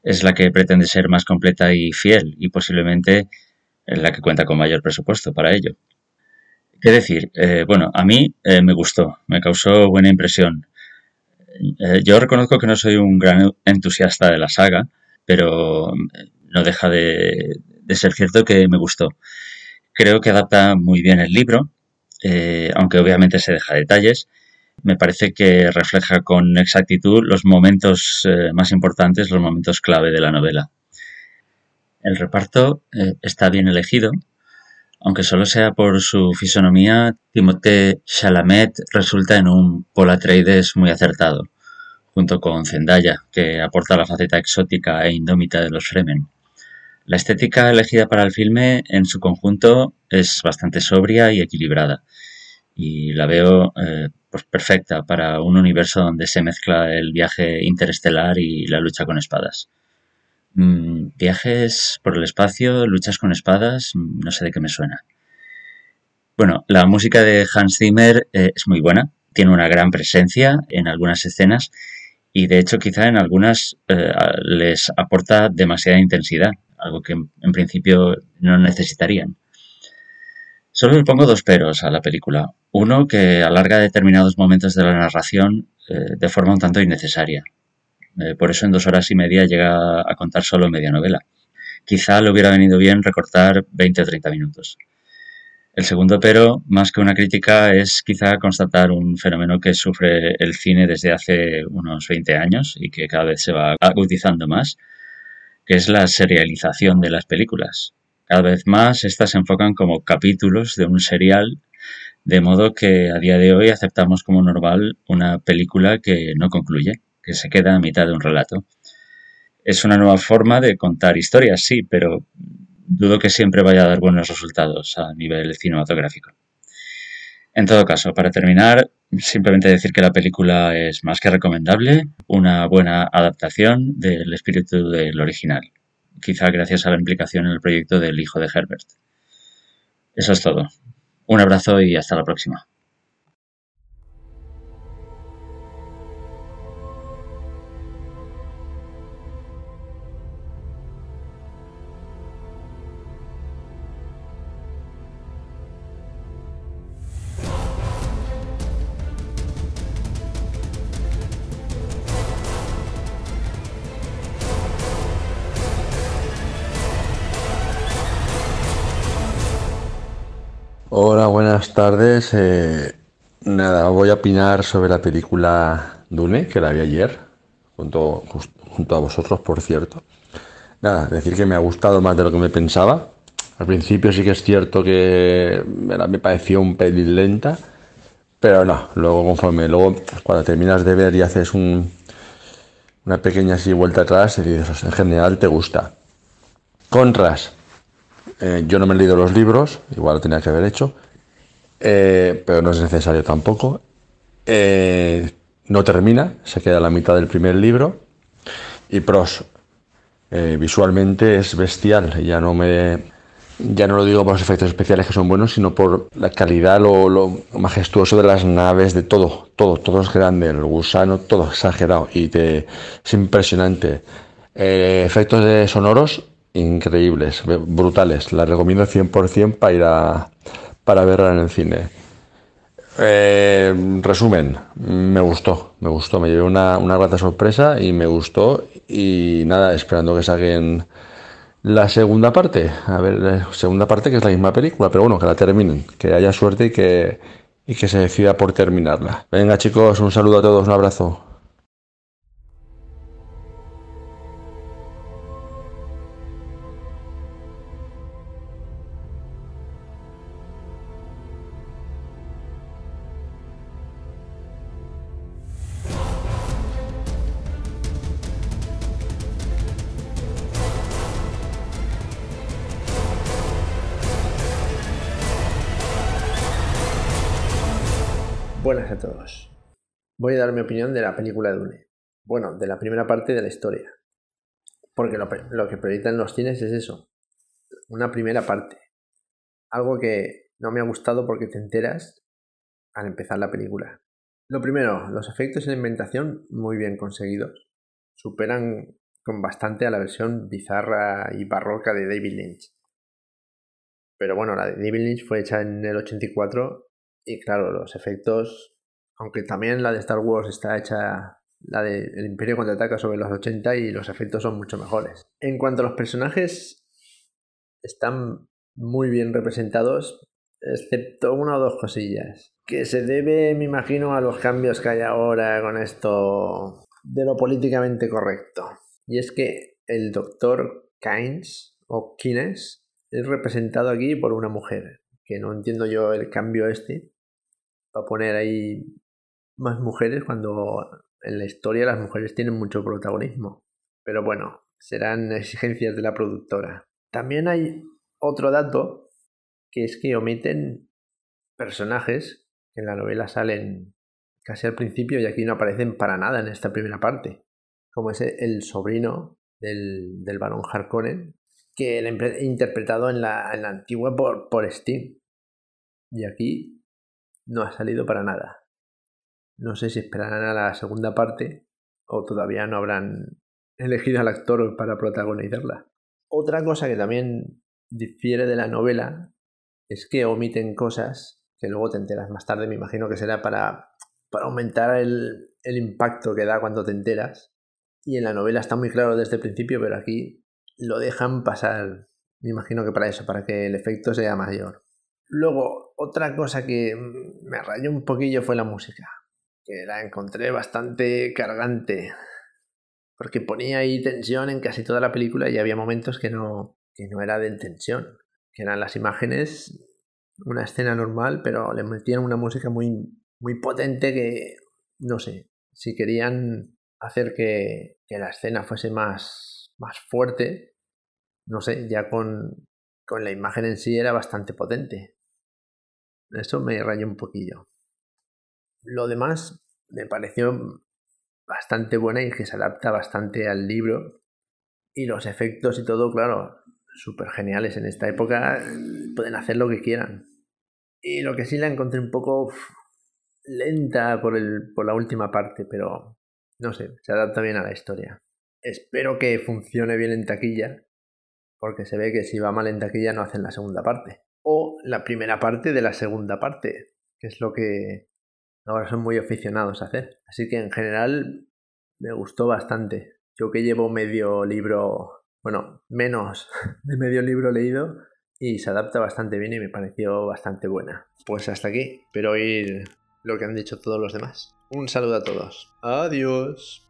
es la que pretende ser más completa y fiel y posiblemente la que cuenta con mayor presupuesto para ello. ¿Qué decir? Eh, bueno, a mí eh, me gustó, me causó buena impresión. Eh, yo reconozco que no soy un gran entusiasta de la saga, pero no deja de, ser cierto que me gustó. Creo que adapta muy bien el libro, aunque obviamente se deja detalles. Me parece que refleja con exactitud los momentos más importantes, los momentos clave de la novela. El reparto está bien elegido, aunque solo sea por su fisonomía, Timothée Chalamet resulta en un Paul Atreides muy acertado, junto con Zendaya, que aporta la faceta exótica e indómita de los Fremen. La estética elegida para el filme en su conjunto es bastante sobria y equilibrada, y la veo eh, pues perfecta para un universo donde se mezcla el viaje interestelar y la lucha con espadas. Mm, viajes por el espacio, luchas con espadas, mm, no sé de qué me suena. Bueno, la música de Hans Zimmer eh, es muy buena, tiene una gran presencia en algunas escenas y de hecho quizá en algunas eh, les aporta demasiada intensidad, algo que en principio no necesitarían. Solo le pongo dos peros a la película. Uno, que alarga determinados momentos de la narración eh, de forma un tanto innecesaria. Eh, por eso en dos horas y media llega a contar solo media novela. Quizá le hubiera venido bien recortar 20 o 30 minutos. El segundo pero, más que una crítica, es quizá constatar un fenómeno que sufre el cine desde hace unos 20 años y que cada vez se va agudizando más, que es la serialización de las películas. Cada vez más estas se enfocan como capítulos de un serial, de modo que a día de hoy aceptamos como normal una película que no concluye, que se queda a mitad de un relato. Es una nueva forma de contar historias, sí, pero dudo que siempre vaya a dar buenos resultados a nivel cinematográfico. En todo caso, para terminar, simplemente decir que la película es más que recomendable, una buena adaptación del espíritu del original quizá gracias a la implicación en el proyecto del hijo de Herbert. Eso es todo. Un abrazo y hasta la próxima. Hola, buenas tardes. Eh, nada, voy a opinar sobre la película Dune, que la vi ayer, junto, a vosotros, por cierto. Nada, decir que me ha gustado más de lo que me pensaba. Al principio sí que es cierto que me pareció un pelín lenta, pero no, luego conforme, luego cuando terminas de ver y haces un, una pequeña así vuelta atrás, en general te gusta. Contras, eh, yo no me he leído los libros, igual lo tenía que haber hecho, eh, pero no es necesario tampoco. Eh, no termina, se queda a la mitad del primer libro. Y pros, visualmente es bestial, ya no me... Ya no lo digo por los efectos especiales que son buenos, sino por la calidad, lo, lo majestuoso de las naves, de todo, todo, todo es grande, el gusano, todo exagerado y es impresionante. efectos de sonoros increíbles, brutales. La recomiendo 100% para ir a, para verla en el cine. Eh, resumen, me gustó, me gustó, me llevé una, una grata sorpresa y me gustó y nada, esperando que saquen la segunda parte, a ver, la segunda parte que es la misma película, pero bueno, que la terminen, que haya suerte y que, y que se decida por terminarla. Venga chicos, un saludo a todos, un abrazo. Voy a dar mi opinión de la película de Dune. Bueno, de la primera parte de la historia. Porque lo, lo que proyectan los cines es eso. Una primera parte. Algo que no me ha gustado porque te enteras al empezar la película. Lo primero, los efectos en inventación muy bien conseguidos. Superan con bastante a la versión bizarra y barroca de David Lynch. Pero bueno, la de David Lynch fue hecha en el 84 y claro, los efectos, aunque también la de Star Wars está hecha, la de El Imperio contraataca sobre los 80 y los efectos son mucho mejores. En cuanto a los personajes, están muy bien representados, excepto una o dos cosillas. Que se debe, me imagino, a los cambios que hay ahora con esto de lo políticamente correcto. Y es que el doctor Kynes o Kines es representado aquí por una mujer que no entiendo yo el cambio este, para poner ahí más mujeres cuando en la historia las mujeres tienen mucho protagonismo. Pero bueno, serán exigencias de la productora. También hay otro dato, que es que omiten personajes que en la novela salen casi al principio y aquí no aparecen para nada en esta primera parte. Como es el sobrino del, del barón Harkonnen, que he interpretado en la, en la antigua por, por Steam. Y aquí no ha salido para nada. No sé si esperarán a la segunda parte o todavía no habrán elegido al actor para protagonizarla. Otra cosa que también difiere de la novela es que omiten cosas que luego te enteras más tarde, me imagino que será para, para aumentar el, el impacto que da cuando te enteras. Y en la novela está muy claro desde el principio, pero aquí lo dejan pasar, me imagino que para eso, para que el efecto sea mayor. Luego, otra cosa que me rayó un poquillo fue la música, que la encontré bastante cargante, porque ponía ahí tensión en casi toda la película y había momentos que no, que no era de tensión, que eran las imágenes, una escena normal, pero le metían una música muy, muy potente que, no sé, si querían hacer que, que la escena fuese más, más fuerte, no sé, ya con, con la imagen en sí era bastante potente. Eso me rayó un poquillo. Lo demás me pareció bastante buena y que se adapta bastante al libro. Y los efectos y todo, claro, súper geniales. En esta época pueden hacer lo que quieran. Y lo que sí la encontré un poco lenta por, el, por la última parte, pero no sé, se adapta bien a la historia. Espero que funcione bien en taquilla, porque se ve que si va mal en taquilla no hacen la segunda parte. O la primera parte de la segunda parte, que es lo que ahora son muy aficionados a hacer. Así que en general me gustó bastante. Yo que llevo medio libro, bueno, menos de medio libro leído y se adapta bastante bien y me pareció bastante buena. Pues hasta aquí, espero oír lo que han dicho todos los demás. Un saludo a todos. Adiós.